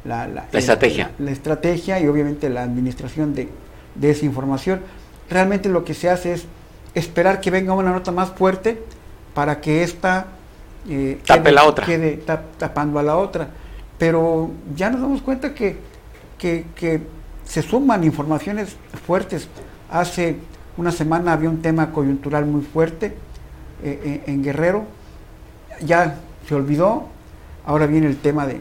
la, estrategia. La, estrategia y obviamente la administración de, esa información. Realmente lo que se hace es esperar que venga una nota más fuerte para que esta eh, Tape la otra. quede tapando a la otra. Pero ya nos damos cuenta que, que, se suman informaciones fuertes. Hace una semana había un tema coyuntural muy fuerte eh, eh, en Guerrero. Ya se olvidó, Ahora viene el tema de,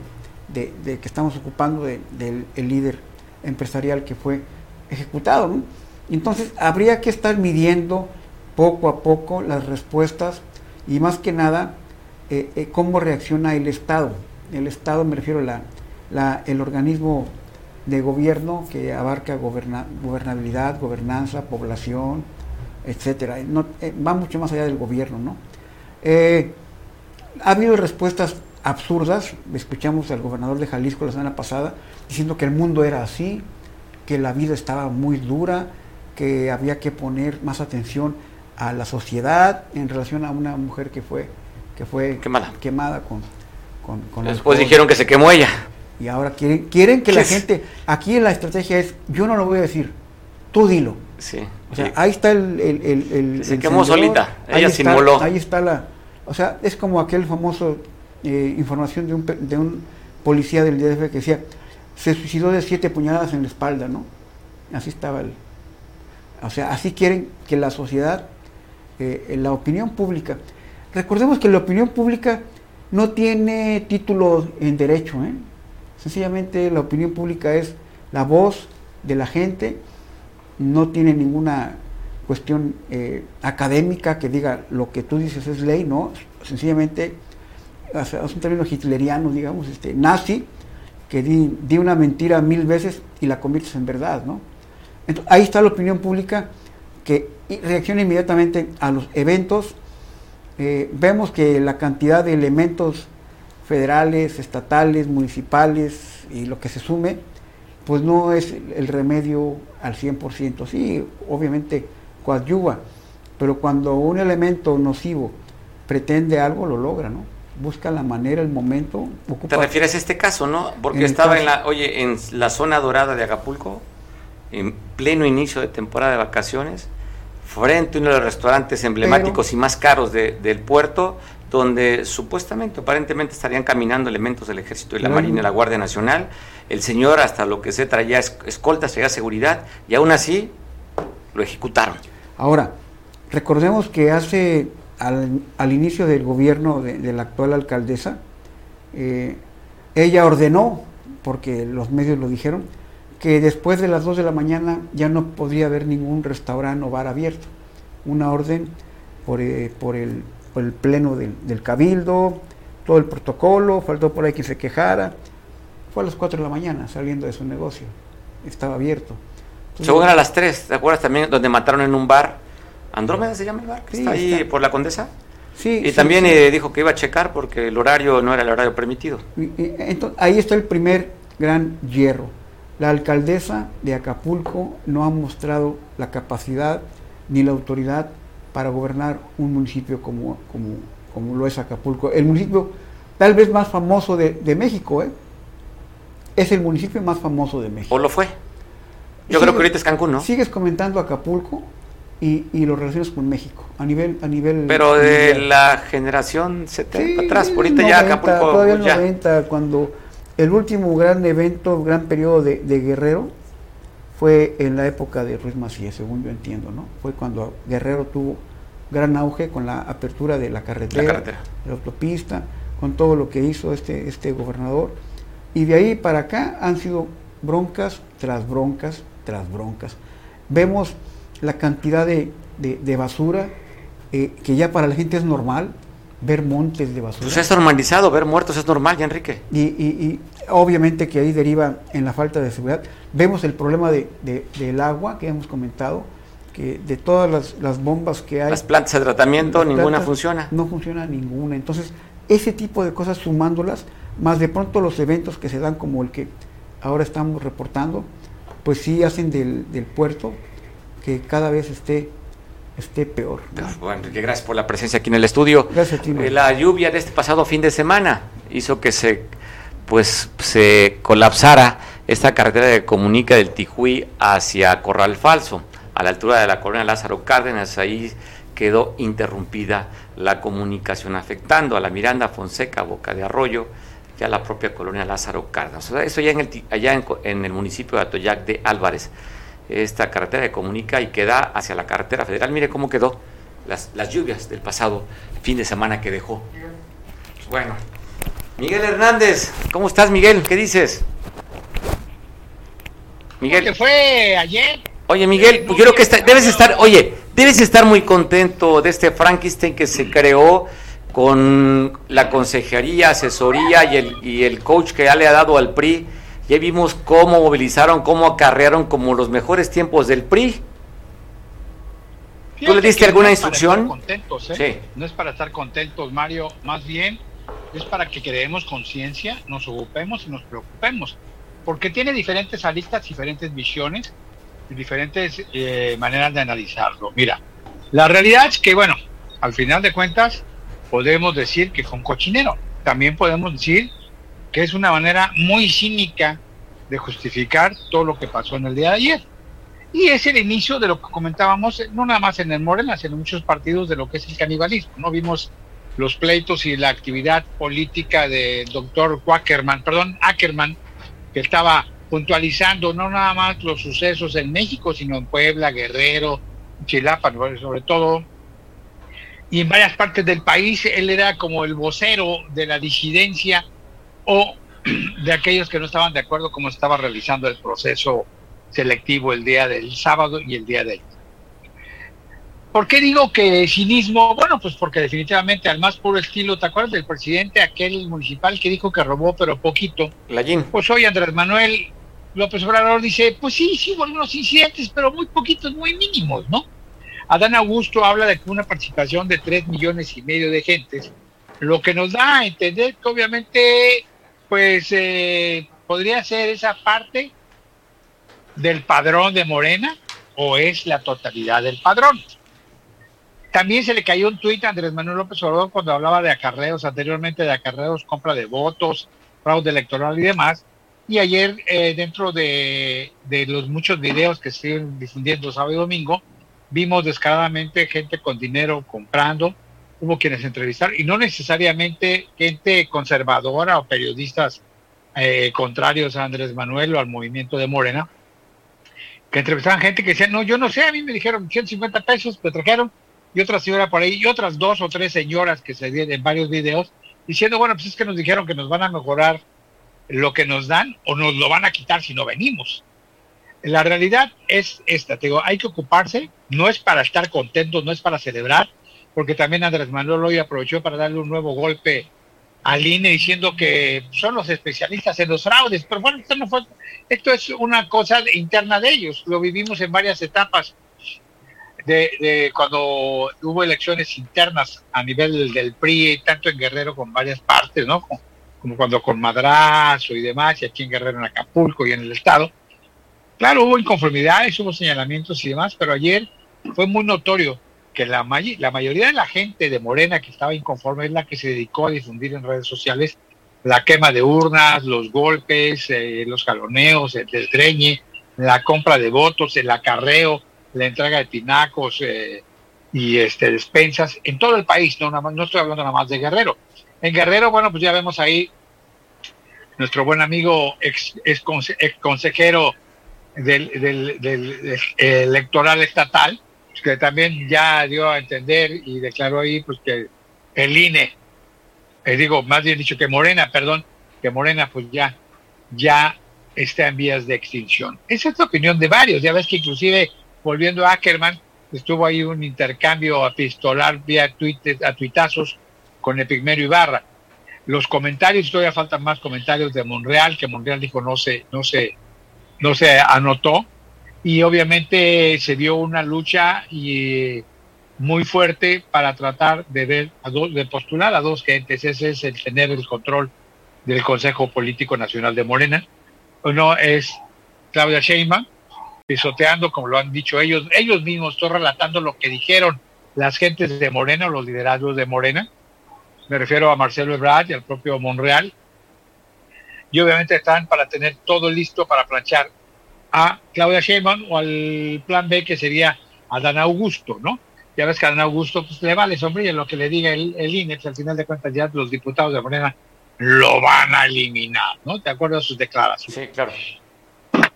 que estamos ocupando del líder empresarial que fue ejecutado. Entonces, habría que estar midiendo poco a poco las respuestas y más que nada eh, eh, cómo reacciona el Estado. El Estado, me refiero a el organismo de gobierno que abarca gobernabilidad, gobernanza, población, etcétera. No, eh, va mucho más allá del gobierno, ¿no? ha habido respuestas absurdas. Escuchamos al gobernador de Jalisco la semana pasada diciendo que el mundo era así, que la vida estaba muy dura, que había que poner más atención a la sociedad en relación a una mujer que fue, que fue Quemada. quemada con, con, con Después alcohol. dijeron que se quemó ella. Y ahora quieren, quieren que la gente, aquí la estrategia es, yo no lo voy a decir, tú dilo. Sí. O sea, Sí. ahí está el... el, el- el- Se quemó solita, ahí ella está- simuló. Ahí está la... O sea, es como aquel famoso eh, información de un, de un policía del DF que decía, se suicidó de siete puñaladas en la espalda, ¿no? Así estaba el... O sea, así quieren que la sociedad, eh, la opinión pública... Recordemos que la opinión pública no tiene título en derecho, ¿eh? Sencillamente la opinión pública es la voz de la gente, no tiene ninguna cuestión eh, académica que diga lo que tú dices es ley, no, sencillamente es un término hitleriano, digamos, este, nazi, que di, una mentira mil veces y la conviertes en verdad, ¿no? Ahí está la opinión pública que reacciona inmediatamente a los eventos. Eh, vemos que la cantidad de elementos federales, estatales, municipales y lo que se sume, pues no es el- remedio al 100%. Sí, obviamente coadyuva, pero cuando un elemento nocivo pretende algo, lo logra, ¿no? Busca la manera, el momento, ¿Te ocupa... refieres a este caso, no? Porque En estaba en la, oye, en la zona dorada de Acapulco, en pleno inicio de temporada de vacaciones, frente a uno de los restaurantes emblemáticos y más caros de- del puerto, donde supuestamente, aparentemente estarían caminando elementos del Ejército y la Claro. Marina y la Guardia Nacional. El señor, hasta lo que se traía es- escoltas, traía seguridad, y aún así lo ejecutaron. Ahora, recordemos que hace, al, al inicio del gobierno de, de la actual alcaldesa, eh, ella ordenó, porque los medios lo dijeron, que después de las 2 de la mañana ya no podría haber ningún restaurante o bar abierto. Una orden por, eh, por, el, por el pleno del, del cabildo, todo el protocolo, faltó por ahí quien se quejara. Fue a las 4 de la mañana saliendo de su negocio. Estaba abierto. Entonces, Según a las 3, ¿te acuerdas también donde mataron en un bar? Andrómeda se llama el bar, que Sí, está ahí está. por la Condesa. sí, Y sí, también sí. eh, dijo que iba a checar porque el horario no era el horario permitido. Entonces, ahí está el primer gran hierro. La alcaldesa de Acapulco no ha mostrado la capacidad ni la autoridad para gobernar un municipio como, como, como lo es Acapulco. El municipio tal vez más famoso de, de México, ¿eh? Es el municipio más famoso de México. ¿O lo fue? Yo creo que ahorita es Cancún, ¿no? Sigues comentando Acapulco y, y lo relacionas con México, a nivel... A nivel Pero de mundial. la generación 70 Sí, para atrás, ahorita ya 90, Acapulco Todavía el ya. 90, cuando el último gran evento, gran periodo de, de Guerrero fue en la época de Ruiz Macías, según yo entiendo, ¿no? Fue cuando Guerrero tuvo gran auge con la apertura de la carretera, La carretera. la autopista, con todo lo que hizo este, este gobernador. Y de ahí para acá han sido broncas tras broncas tras broncas. Vemos la cantidad de, de- de basura eh, que ya para la gente es normal, ver montes de basura. Pues es normalizado, ver muertos es normal, ya Enrique. Y, y- y obviamente que ahí deriva en la falta de seguridad. Vemos el problema de, de- del agua que hemos comentado, que de todas las, las bombas que hay. Las plantas de tratamiento, ninguna funciona. No funciona ninguna. Entonces, ese tipo de cosas sumándolas, más de pronto los eventos que se dan como el que ahora estamos reportando, pues sí hacen del, del puerto que cada vez esté, esté peor. ¿no? Bueno, Enrique, gracias por la presencia aquí en el estudio. Gracias a ti, Mario. Eh, La lluvia de este pasado fin de semana hizo que se pues se colapsara esta carretera que comunica del Tijuí hacia Corral Falso, a la altura de la colonia Lázaro Cárdenas, ahí quedó interrumpida la comunicación, afectando a la Miranda Fonseca, Boca de Arroyo, y a la propia colonia Lázaro Cárdenas. O sea, eso ya en el, allá en, en el municipio de Atoyac de Álvarez. Esta carretera que comunica y que da hacia la carretera federal. Mire cómo quedó las, las lluvias del pasado fin de semana que dejó. Bueno, Miguel Hernández, ¿cómo estás Miguel? ¿Qué dices? Miguel. que fue ayer. Oye, Miguel, pues yo creo que está- debes estar, oye, debes estar muy contento de este Frankenstein que se creó con la consejería, asesoría y el, y el coach que ya le ha dado al PRI. Ya vimos cómo movilizaron, cómo acarrearon como los mejores tiempos del PRI. ¿Tú le diste alguna no es para instrucción? estar contentos, ¿eh? Sí. No es para estar contentos, Mario. Más bien es para que creemos conciencia, nos ocupemos y nos preocupemos. Porque tiene diferentes aristas, diferentes visiones y diferentes eh, maneras de analizarlo. Mira, la realidad es que, bueno, al final de cuentas, podemos decir que con cochinero. También podemos decir es una manera muy cínica de justificar todo lo que pasó en el día de ayer. Y es el inicio de lo que comentábamos, no nada más en el Morena, sino en muchos partidos de lo que es el canibalismo. No vimos los pleitos y la actividad política del doctor Ackerman, perdón, Ackerman, que estaba puntualizando no nada más los sucesos en México, sino en Puebla, Guerrero, Chilapa, sobre todo, y en varias partes del país. Él era como el vocero de la disidencia o de aquellos que no estaban de acuerdo cómo estaba realizando el proceso selectivo el día del sábado y el día de hoy. ¿Por qué digo que cinismo? Bueno, pues porque definitivamente al más puro estilo, ¿te acuerdas del presidente aquel municipal que dijo que robó pero poquito? Pues hoy Andrés Manuel López Obrador dice, pues sí, sí hubo algunos incidentes, pero muy poquitos, muy mínimos, ¿no? Adán Augusto habla de una participación de tres millones y medio de gentes, lo que nos da a entender que obviamente, pues eh, podría ser esa parte del padrón de Morena o es la totalidad del padrón. También se le cayó un tuit a Andrés Manuel López Obrador cuando hablaba de acarreos, anteriormente de acarreos, compra de votos, fraude electoral y demás. Y ayer, eh, dentro de, de, los muchos videos que siguen difundiendo sábado y domingo, vimos descaradamente gente con dinero comprando, hubo quienes entrevistaron, y no necesariamente gente conservadora o periodistas eh, contrarios a Andrés Manuel o al movimiento de Morena, que entrevistaban gente que decía, no, yo no sé, a mí me dijeron 150 pesos, me trajeron, y otra señora por ahí, y otras dos o tres señoras que se vieron en varios videos, diciendo, bueno, pues es que nos dijeron que nos van a mejorar lo que nos dan o nos lo van a quitar si no venimos. La realidad es esta, te digo, hay que ocuparse, no es para estar contentos, no es para celebrar, porque también Andrés Manuel hoy aprovechó para darle un nuevo golpe al INE diciendo que son los especialistas en los fraudes, pero bueno, esto no fue, esto es una cosa interna de ellos, lo vivimos en varias etapas de, cuando hubo elecciones internas a nivel del PRI, tanto en Guerrero con varias partes, ¿no? Como cuando con Madrazo y demás, y aquí en Guerrero, en Acapulco y en el Estado. Claro, hubo inconformidades, hubo señalamientos y demás, pero ayer fue muy notorio que la, la mayoría de la gente de Morena que estaba inconforme es la que se dedicó a difundir en redes sociales la quema de urnas, los golpes, eh, los jaloneos, el desgreñe, la compra de votos, el acarreo, la entrega de tinacos eh, y este, despensas en todo el país, no, no estoy hablando nada más de Guerrero. En Guerrero, bueno, pues ya vemos ahí nuestro buen amigo ex, ex, consejero del, del electoral estatal, que también ya dio a entender y declaró ahí pues que el INE, eh, digo, más bien dicho que Morena, perdón, que Morena pues ya, ya está en vías de extinción. Esa es la opinión de varios, ya ves que inclusive volviendo a Ackerman, estuvo ahí un intercambio epistolar vía tweet, a tuitazos con Epigmerio Ibarra. Los comentarios, todavía faltan más comentarios de Monreal, que Monreal dijo no se, no se, no se anotó, y obviamente se dio una lucha y muy fuerte para tratar de ver a dos, de postular a dos gentes. Ese es el tener el control del Consejo Político Nacional de Morena. Uno es Claudia Sheinbaum, pisoteando, como lo han dicho ellos, ellos mismos, estoy relatando lo que dijeron las gentes de Morena, los liderazgos de Morena. Me refiero a Marcelo Ebrard y al propio Monreal. Y obviamente están para tener todo listo para planchar a Claudia Sheinbaum o al plan B que sería a Dan Augusto, ¿no? Ya ves que a Dan Augusto pues, le vale sombrilla lo que le diga el, el INE, pues, al final de cuentas ya los diputados de Morena lo van a eliminar, ¿no? ¿Te acuerdas de sus declaraciones? Sí, claro.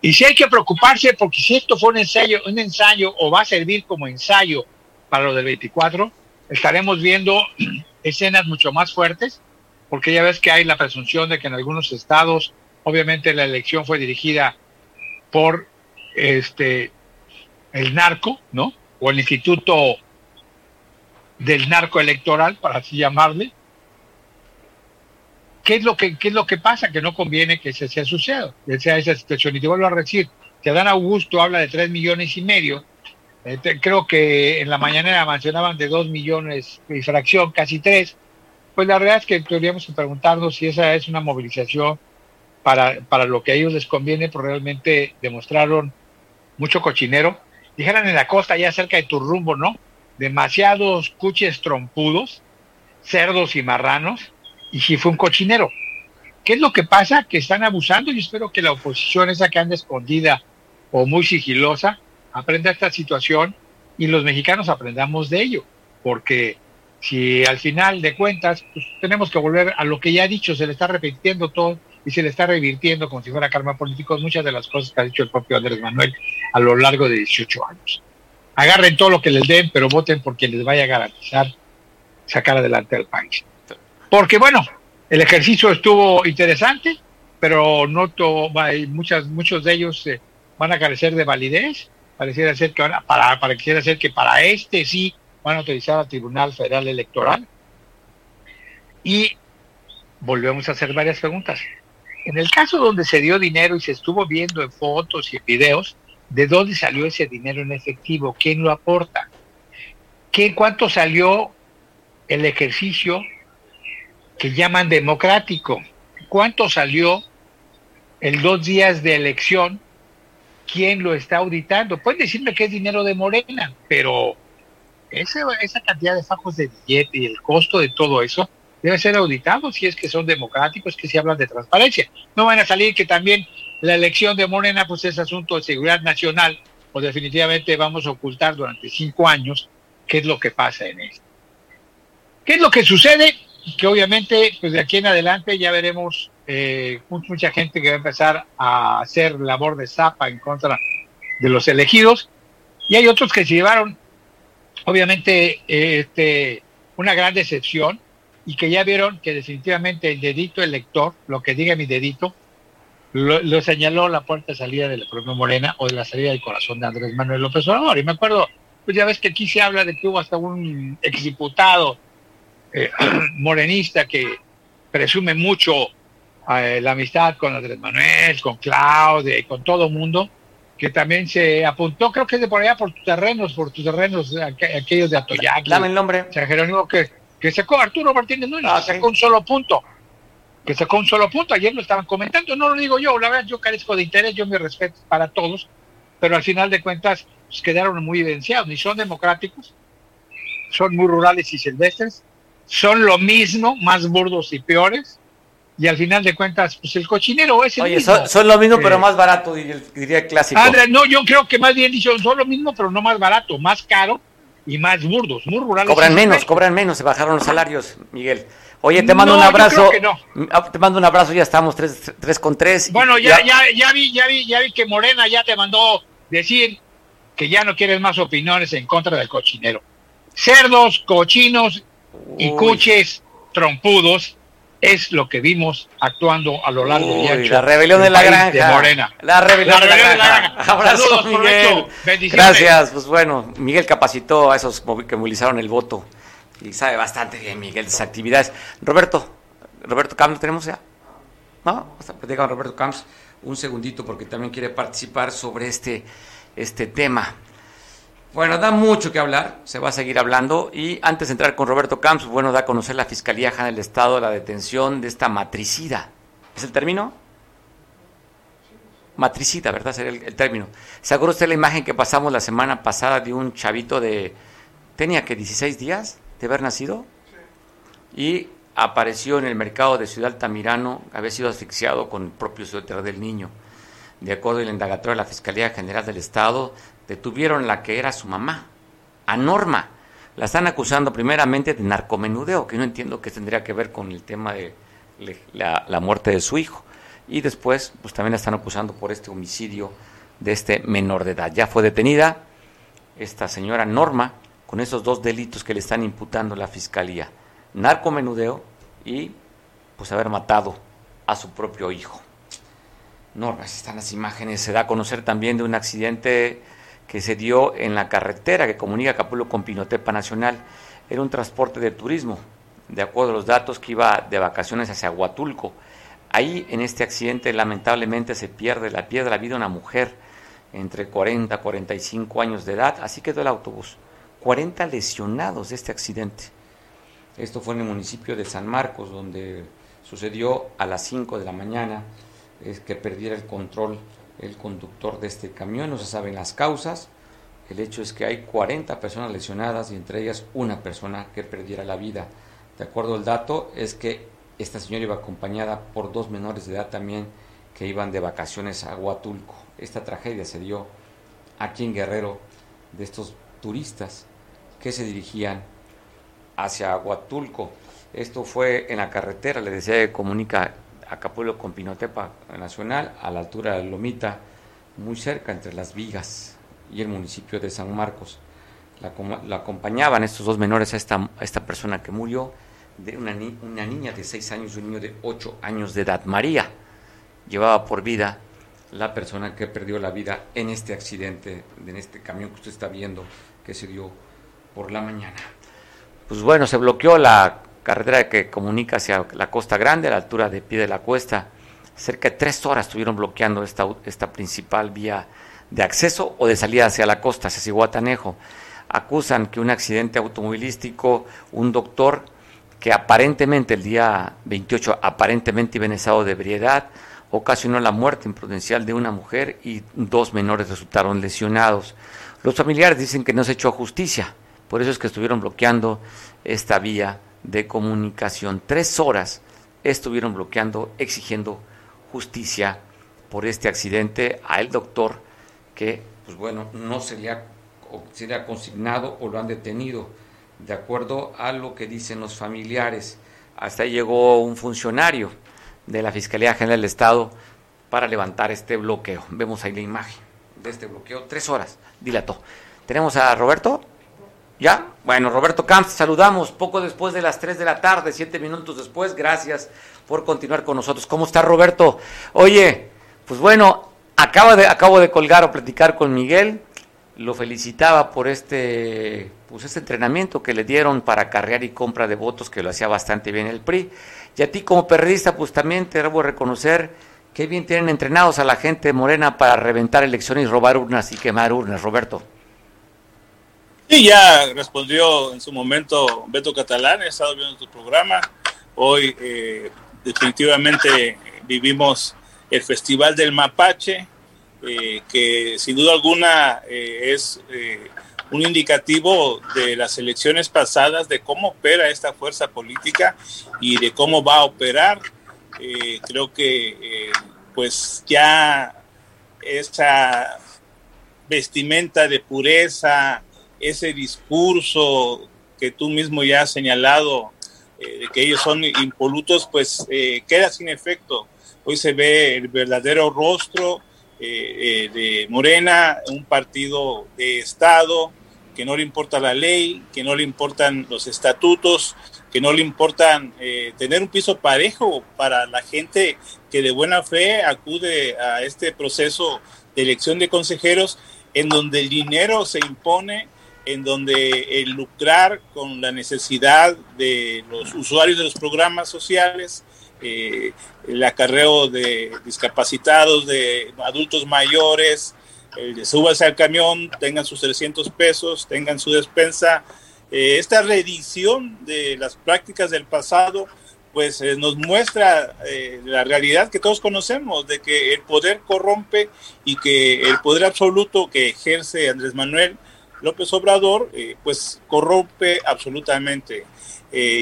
Y si hay que preocuparse porque si esto fue un ensayo, un ensayo o va a servir como ensayo para lo del 24, estaremos viendo <clears throat> escenas mucho más fuertes, porque ya ves que hay la presunción de que en algunos estados, obviamente la elección fue dirigida por este el narco, ¿no? O el Instituto del Narco Electoral, para así llamarle. ¿Qué es lo que, qué es lo que pasa? Que no conviene que se sea suceda, que sea esa situación. Y te vuelvo a decir, que Adán Augusto habla de tres millones y medio. Eh, creo que en la mañana mencionaban de dos millones y fracción, casi tres. Pues la verdad es que tendríamos que preguntarnos si esa es una movilización para, para lo que a ellos les conviene, pero realmente demostraron mucho cochinero. Dijeran en la costa, ya cerca de tu rumbo, ¿no? Demasiados cuches trompudos, cerdos y marranos, y si fue un cochinero. ¿Qué es lo que pasa? Que están abusando y espero que la oposición, esa que anda escondida o muy sigilosa, aprenda esta situación y los mexicanos aprendamos de ello, porque si al final de cuentas pues, tenemos que volver a lo que ya ha dicho, se le está repitiendo todo y se le está revirtiendo como si fuera karma político muchas de las cosas que ha dicho el propio Andrés Manuel a lo largo de 18 años. Agarren todo lo que les den, pero voten porque les vaya a garantizar sacar adelante al país. Porque bueno, el ejercicio estuvo interesante, pero no muchas, muchos de ellos eh, van a carecer de validez. Pareciera ser que ahora, para, pareciera ser que para este sí van a utilizar al Tribunal Federal Electoral. Y volvemos a hacer varias preguntas. En el caso donde se dio dinero y se estuvo viendo en fotos y en videos, ¿de dónde salió ese dinero en efectivo? ¿Quién lo aporta? ¿Qué, ¿Cuánto salió el ejercicio que llaman democrático? ¿Cuánto salió el dos días de elección? ¿Quién lo está auditando? Pueden decirme que es dinero de Morena, pero esa cantidad de fajos de billete y el costo de todo eso debe ser auditado si es que son democráticos, que se hablan de transparencia. No van a salir que también la elección de Morena pues es asunto de seguridad nacional o definitivamente vamos a ocultar durante cinco años qué es lo que pasa en esto. ¿Qué es lo que sucede? Que obviamente pues de aquí en adelante ya veremos eh, mucha gente que va a empezar a hacer labor de zapa en contra de los elegidos y hay otros que se llevaron obviamente este, una gran decepción y que ya vieron que definitivamente el dedito elector, lo que diga mi dedito, lo, señaló la puerta de salida de la propia Morena o de la salida del corazón de Andrés Manuel López Obrador. Y me acuerdo, pues ya ves que aquí se habla de que hubo hasta un exdiputado eh, <clears throat> morenista que presume mucho eh, la amistad con Andrés Manuel, con Claudia y con todo el mundo, que también se apuntó, creo que es de por allá, por tus terrenos, por tus terrenos, aquellos de Atoyac. Dame el nombre. San Jerónimo, que, que sacó Arturo Martínez Núñez, ah, sacó un solo punto. Que sacó un solo punto, ayer lo estaban comentando, no lo digo yo, la verdad yo carezco de interés, yo me respeto para todos, pero al final de cuentas pues, quedaron muy evidenciados, ni son democráticos, son muy rurales y silvestres, son lo mismo, más burdos y peores, y al final de cuentas, pues el cochinero es el Oye, Son, lo mismo, pero más barato, diría el clásico. André, no, yo creo que más bien dicho, son lo mismo, pero no más barato, más caro y más burdos, muy rurales. Cobran menos, cobran menos, se bajaron los salarios, Miguel. Oye, te mando un abrazo. Ah, te mando un abrazo, ya estamos tres, tres con tres. Bueno, ya, ya, ya, vi, ya vi, ya vi que Morena ya te mandó decir que ya no quieres más opiniones en contra del cochinero. Cerdos, cochinos y cuches trompudos es lo que vimos actuando a lo largo de la rebelión de la granja. Morena. la rebelión, de, la granja. abrazo Miguel. Gracias. Pues bueno Miguel capacitó a esos que movilizaron el voto. Y sabe bastante bien Miguel de esas actividades. Roberto Roberto Camps tenemos ya no con Roberto Camps un segundito porque también quiere participar sobre este este tema bueno, da mucho que hablar, se va a seguir hablando. Y antes de entrar con Roberto Camps, bueno, da a conocer la Fiscalía General del Estado la detención de esta matricida. ¿Es el término? Matricida, ¿verdad? Sería el, término. ¿Se acuerda usted la imagen que pasamos la semana pasada de un chavito de. tenía que 16 días de haber nacido? Y apareció en el mercado de Ciudad Altamirano, había sido asfixiado con el propio suéter del niño. De acuerdo al indagatorio de la Fiscalía General del Estado, detuvieron la que era su mamá, a Norma. La están acusando primeramente de narcomenudeo, que no entiendo qué tendría que ver con el tema de la, muerte de su hijo. Y después, pues también la están acusando por este homicidio de este menor de edad. Ya fue detenida esta señora Norma con esos dos delitos que le están imputando la fiscalía: narcomenudeo y pues haber matado a su propio hijo. Norma, están las imágenes. Se da a conocer también de un accidente que se dio en la carretera que comunica Acapulco con Pinotepa Nacional. Era un transporte de turismo, de acuerdo a los datos que iba de vacaciones hacia Huatulco. Ahí en este accidente lamentablemente se pierde la pierde la vida una mujer entre 40 y 45 años de edad, así quedó el autobús. 40 lesionados de este accidente. Esto fue en el municipio de San Marcos, donde sucedió a las 5 de la mañana es que perdiera el control el conductor de este camión, no se saben las causas. El hecho es que hay 40 personas lesionadas y entre ellas una persona que perdiera la vida De acuerdo al dato, es que esta señora iba acompañada por dos menores de edad también que iban de vacaciones a Huatulco. Esta tragedia se dio aquí en Guerrero de estos turistas que se dirigían hacia Huatulco. Esto fue en la carretera, le decía que comunica Acapulco con Pinotepa Nacional, a la altura de Lomita, muy cerca entre las Vigas y el municipio de San Marcos. La, acompañaban estos dos menores a esta, esta persona que murió, de una, una niña de 6 años y un niño de 8 años de edad. María llevaba por vida la persona que perdió la vida en este accidente, en este camión que usted está viendo que se dio por la mañana. Pues bueno, se bloqueó la carretera que comunica hacia la Costa Grande, a la altura de pie de la cuesta. Cerca de tres horas estuvieron bloqueando esta, esta principal vía de acceso o de salida hacia la costa, hacia Cihuatanejo. Acusan que un accidente automovilístico, un doctor que aparentemente el día 28 aparentemente iba en de ebriedad, ocasionó la muerte imprudencial de una mujer y dos menores resultaron lesionados. Los familiares dicen que no se echó justicia, por eso es que estuvieron bloqueando esta vía de comunicación. Tres horas estuvieron bloqueando, exigiendo justicia por este accidente a el doctor que, pues bueno, no se le ha consignado o lo han detenido, de acuerdo a lo que dicen los familiares. Hasta ahí llegó un funcionario de la Fiscalía General del Estado para levantar este bloqueo. Vemos ahí la imagen de este bloqueo, tres horas, dilató. Tenemos a Roberto. ¿Ya? Bueno, Roberto Camps, saludamos poco después de las 3 de la tarde, siete minutos después. Gracias por continuar con nosotros. ¿Cómo está Roberto? Oye, pues bueno, acaba de, acabo de colgar o platicar con Miguel. Lo felicitaba por este, pues este entrenamiento que le dieron para carrear y compra de votos, que lo hacía bastante bien el PRI. Y a ti como periodista, pues también te debo reconocer que bien tienen entrenados a la gente morena para reventar elecciones robar urnas y quemar urnas, Roberto. Sí, ya respondió en su momento Beto Catalán, he estado viendo tu programa. Hoy eh, definitivamente vivimos el Festival del Mapache, eh, que sin duda alguna eh, es un indicativo de las elecciones pasadas, de cómo opera esta fuerza política y de cómo va a operar. Creo que pues ya esa vestimenta de pureza, ese discurso que tú mismo ya has señalado, eh, de que ellos son impolutos, pues queda sin efecto. Hoy se ve el verdadero rostro de Morena, un partido de Estado, que no le importa la ley, que no le importan los estatutos, que no le importan eh, tener un piso parejo para la gente que de buena fe acude a este proceso de elección de consejeros, en donde el dinero se impone, en donde el lucrar con la necesidad de los usuarios de los programas sociales, eh, el acarreo de discapacitados, de adultos mayores, eh, súbase al camión, tengan sus 300 pesos, tengan su despensa. Eh, esta reedición de las prácticas del pasado, pues eh, nos muestra eh, la realidad que todos conocemos, de que el poder corrompe y que el poder absoluto que ejerce Andrés Manuel López Obrador, pues corrompe absolutamente.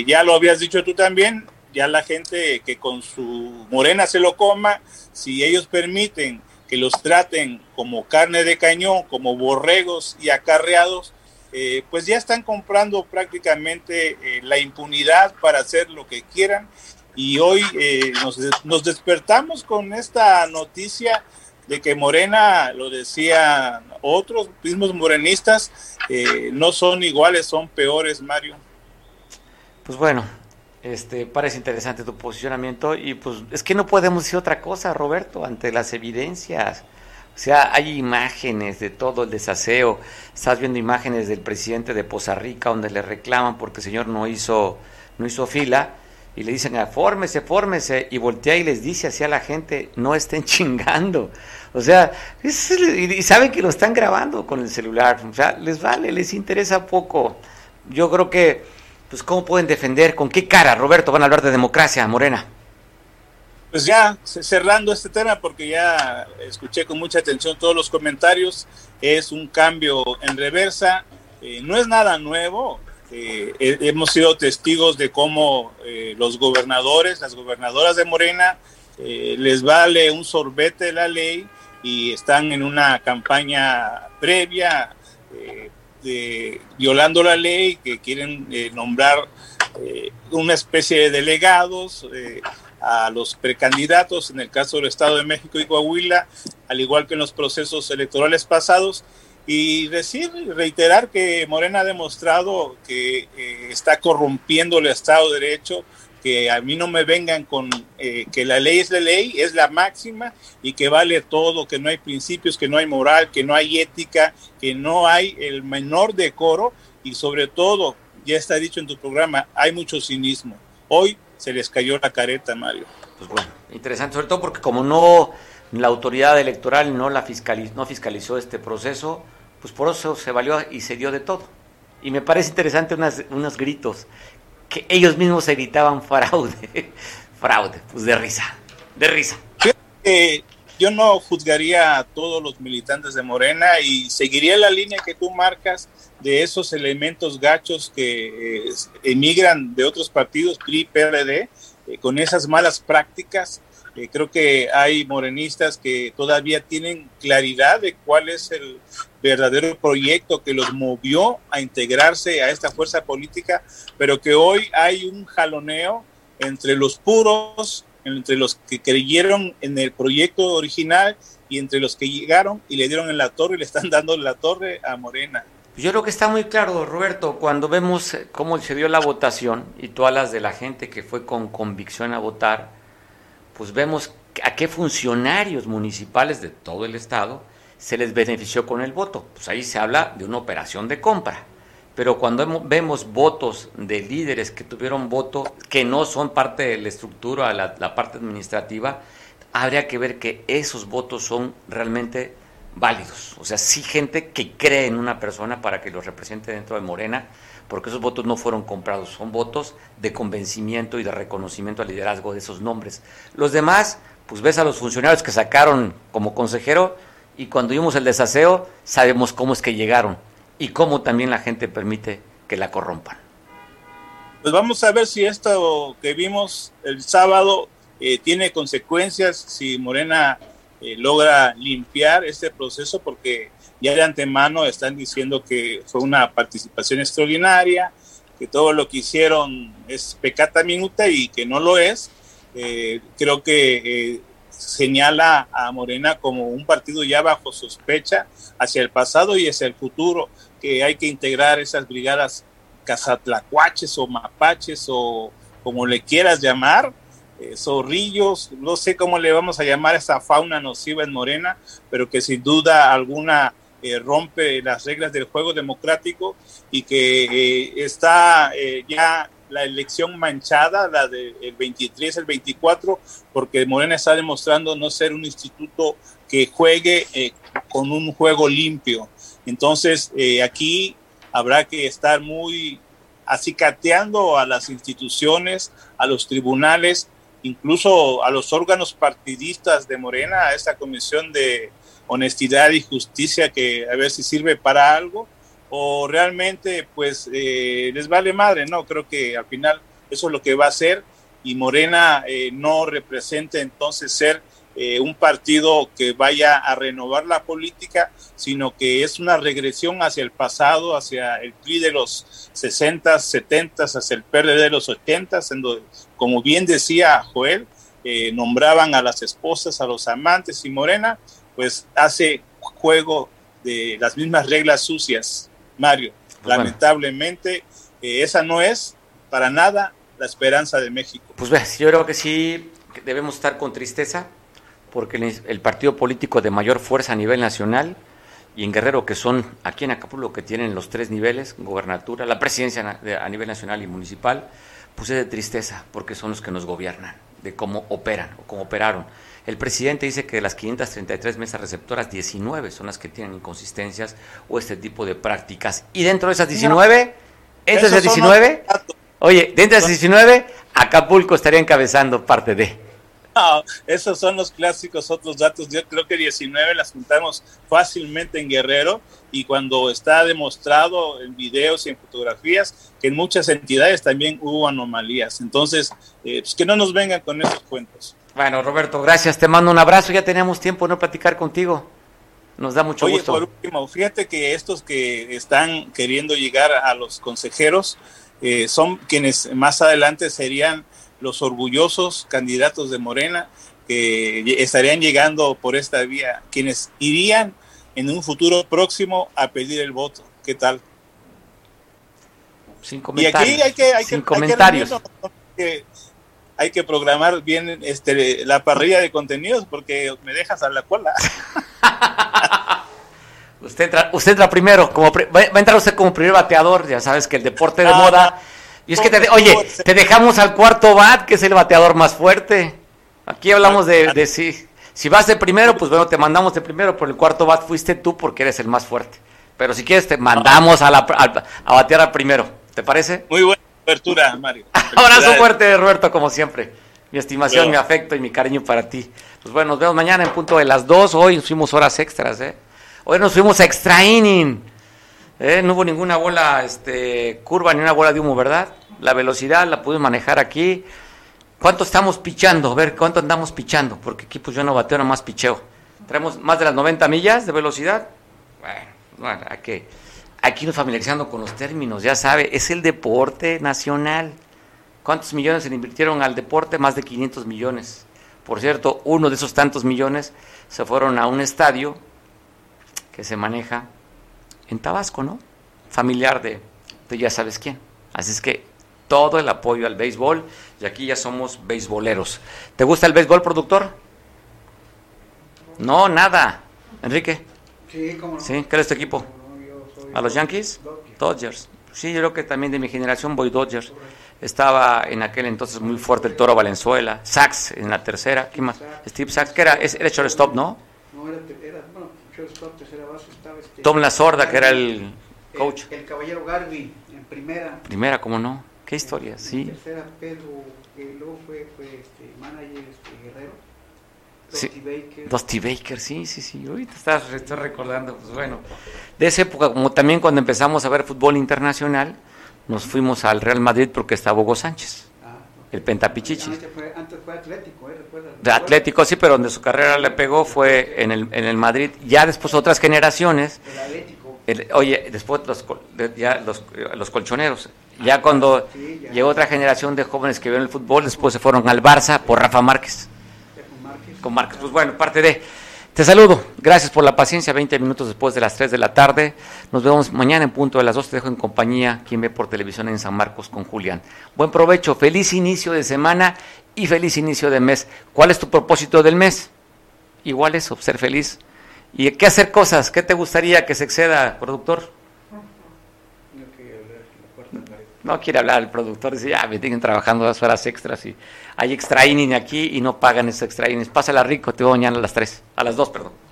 ya lo habías dicho tú también, ya la gente que con su morena se lo coma, si ellos permiten que los traten como carne de cañón, como borregos y acarreados, eh, pues ya están comprando prácticamente eh, la impunidad para hacer lo que quieran. Y hoy eh, nos, despertamos con esta noticia de que Morena, lo decían otros mismos morenistas, no son iguales, son peores, Mario. Pues bueno, este, parece interesante tu posicionamiento y pues es que no podemos decir otra cosa, Roberto, ante las evidencias. O sea, hay imágenes de todo el desaseo. Estás viendo imágenes del presidente de Poza Rica donde le reclaman porque el señor no hizo, no hizo fila y le dicen, fórmese, fórmese, y voltea y les dice así a la gente, no estén <laughs> chingando. O sea, y saben que lo están grabando con el celular. O sea, les vale, les interesa poco. Yo creo que pues ¿cómo pueden defender? ¿Con qué cara, Roberto, van a hablar de democracia, Morena? Pues ya, cerrando este tema, porque ya escuché con mucha atención todos los comentarios, es un cambio en reversa, eh, no es nada nuevo, eh, hemos sido testigos de cómo eh, los gobernadores, las gobernadoras de Morena, eh, les vale un sorbete la ley y están en una campaña previa de, violando la ley, que quieren nombrar una especie de delegados a los precandidatos, en el caso del Estado de México y Coahuila, al igual que en los procesos electorales pasados, y decir, reiterar que Morena ha demostrado que eh, está corrompiendo el Estado de Derecho, que a mí no me vengan con eh, que la ley es la ley, es la máxima y que vale todo, que no hay principios, que no hay moral, que no hay ética, que no hay el menor decoro y sobre todo, ya está dicho en tu programa, hay mucho cinismo. Hoy se les cayó la careta, Mario. Pues bueno, interesante, sobre todo porque como no la autoridad electoral no la fiscalizó, no fiscalizó este proceso, pues por eso se valió y se dio de todo. Y me parece interesante unos gritos que ellos mismos gritaban fraude, <laughs> fraude, pues de risa, de risa. yo no juzgaría a todos los militantes de Morena y seguiría la línea que tú marcas de esos elementos gachos que eh, emigran de otros partidos, PRI, PRD, eh, con esas malas prácticas eh, creo que hay morenistas que todavía tienen claridad de cuál es el verdadero proyecto que los movió a integrarse a esta fuerza política, pero que hoy hay un jaloneo entre los puros, entre los que creyeron en el proyecto original y entre los que llegaron y le dieron en la torre y le están dando la torre a Morena. Yo creo que está muy claro, Roberto, cuando vemos cómo se dio la votación y todas las de la gente que fue con convicción a votar, pues vemos a qué funcionarios municipales de todo el estado se les benefició con el voto. Pues ahí se habla de una operación de compra. Pero cuando vemos votos de líderes que tuvieron voto que no son parte de la estructura, la, la parte administrativa, habría que ver que esos votos son realmente válidos. O sea, sí gente que cree en una persona para que los represente dentro de Morena porque esos votos no fueron comprados, son votos de convencimiento y de reconocimiento al liderazgo de esos nombres. Los demás, pues ves a los funcionarios que sacaron como consejero y cuando vimos el desaseo sabemos cómo es que llegaron y cómo también la gente permite que la corrompan. Pues vamos a ver si esto que vimos el sábado eh, tiene consecuencias, si Morena eh, logra limpiar este proceso, porque ya de antemano están diciendo que fue una participación extraordinaria, que todo lo que hicieron es pecata minuta y que no lo es. Eh, creo que eh, señala a Morena como un partido ya bajo sospecha hacia el pasado y hacia el futuro, que hay que integrar esas brigadas cazatlacuaches o mapaches o como le quieras llamar, eh, zorrillos, no sé cómo le vamos a llamar a esa fauna nociva en Morena, pero que sin duda alguna eh, rompe las reglas del juego democrático y que eh, está eh, ya la elección manchada, la del 23, el 24, porque Morena está demostrando no ser un instituto que juegue con un juego limpio. Entonces, aquí habrá que estar muy acicateando a las instituciones, a los tribunales, incluso a los órganos partidistas de Morena, a esta comisión de honestidad y justicia que a ver si sirve para algo o realmente pues eh, les vale madre, no, creo que al final eso es lo que va a ser y Morena eh, no representa entonces ser eh, un partido que vaya a renovar la política, sino que es una regresión hacia el pasado, hacia el PRI de los 60, 70, hacia el PRD de los 80, en donde, como bien decía Joel, nombraban a las esposas, a los amantes y Morena pues hace juego de las mismas reglas sucias, Mario. Lamentablemente, eh, esa no es para nada la esperanza de México. Pues ves, yo creo que sí debemos estar con tristeza, porque el, partido político de mayor fuerza a nivel nacional y en Guerrero, que son aquí en Acapulco, que tienen los tres niveles, gobernatura, la presidencia a nivel nacional y municipal, pues es de tristeza, porque son los que nos gobiernan, de cómo operan o cómo operaron. El presidente dice que de las 533 mesas receptoras, 19 son las que tienen inconsistencias o este tipo de prácticas. Y dentro de esas 19, dentro de esas 19, oye, dentro de esas 19, Acapulco estaría encabezando parte de. esos son los clásicos otros datos. Yo creo que 19 las juntamos fácilmente en Guerrero y cuando está demostrado en videos y en fotografías que en muchas entidades también hubo anomalías. Entonces, eh, pues que no nos vengan con esos cuentos. Bueno, Roberto, gracias. Te mando un abrazo. Ya teníamos tiempo de no platicar contigo. Nos da mucho Oye, gusto. por último, fíjate que estos que están queriendo llegar a los consejeros eh, son quienes más adelante serían los orgullosos candidatos de Morena que estarían llegando por esta vía, quienes irían en un futuro próximo a pedir el voto. ¿Qué tal? Sin Y comentarios. aquí hay que, hay Sin que, comentarios. Hay que, hay que- programar bien este, la parrilla de contenidos porque me dejas a la cola. <laughs> Usted entra, usted entra primero, como va a entrar usted como primer bateador, ya sabes que el deporte de Ah, moda. Y es que te, oye, te dejamos al cuarto bat, que es el bateador más fuerte. Aquí hablamos de, de si, si vas de primero, pues bueno, te mandamos de primero, pero el cuarto bat fuiste tú porque eres el más fuerte. Pero si quieres, te mandamos a, la, al- a batear al primero. ¿Te parece? Muy buena apertura, Mario. <laughs> Abrazo fuerte, Roberto, como siempre. Mi estimación, mi afecto y mi cariño para ti. Pues bueno, nos vemos mañana en punto de las 2. Hoy nos fuimos horas extras, ¿eh? Hoy nos fuimos a extra inning. ¿eh? No hubo ninguna bola este, curva ni una bola de humo, ¿verdad? La velocidad la pudimos manejar aquí. ¿Cuánto estamos pichando? A ver, ¿cuánto andamos pichando? Porque aquí pues yo no bateo, nada más picheo. ¿Traemos más de las 90 millas de velocidad? Bueno, bueno, hay que, hay que irnos familiarizando con los términos, ya sabe, es el deporte nacional. ¿Cuántos millones se le invirtieron al deporte? Más de 500 millones. Por cierto, uno de esos tantos millones se fueron a un estadio que se maneja en Tabasco, ¿no? Familiar de, de ya sabes quién. Así es que todo el apoyo al béisbol y aquí ya somos beisboleros. ¿Te gusta el béisbol, productor? No, nada. Enrique. Sí, cómo no. ¿Sí? ¿Qué eres tu equipo? ¿A los Yankees? Dodgers. Sí, yo creo que también de mi generación voy Dodgers. Estaba en aquel entonces muy fuerte el Toro Valenzuela. Sachs en la tercera. ¿Quién más? Steve Sachs, que era, era shortstop, ¿no? No, era, era bueno, shortstop, tercera base, estaba este... Tom La Sorda, que era el coach. El, el caballero Garvey, en primera. Primera, ¿cómo no? ¿Qué historia? En Sí. tercera, Pedro, que luego fue, fue este, manager este, Guerrero. Sí. Dusty Baker. Dusty Baker, sí, sí, sí. Ahorita estás, estoy recordando, pues bueno. De esa época, como también cuando empezamos a ver fútbol internacional, nos fuimos al Real Madrid porque estaba Hugo Sánchez, el pentapichichi. Antes fue, antes fue Atlético, ¿eh? ¿Recuerda? De Atlético, sí, pero donde su carrera le pegó fue en el, en el Madrid. Ya después otras generaciones, El Atlético. el- oye, después los, ya los, los colchoneros. Ya cuando Sí, ya. llegó otra generación de jóvenes que vieron el fútbol, después se fueron al Barça por Rafa Márquez. Con. Pues bueno, parte de... Te saludo. Gracias por la paciencia. 20 minutos después de las 3 de la tarde. Nos vemos mañana en punto de las 2. Te dejo en compañía. Quien ve por televisión en San Marcos con Julián. Buen provecho. Feliz inicio de semana y feliz inicio de mes. ¿Cuál es tu propósito del mes? Igual eso, ser feliz. ¿Y qué hacer cosas? ¿Qué te gustaría que se exceda, productor? No quiere hablar el productor, dice, ya me tienen trabajando dos horas extras y hay extra aquí y no pagan ese extra. Pásala rico, te voy mañana a las 3, a las 2, perdón.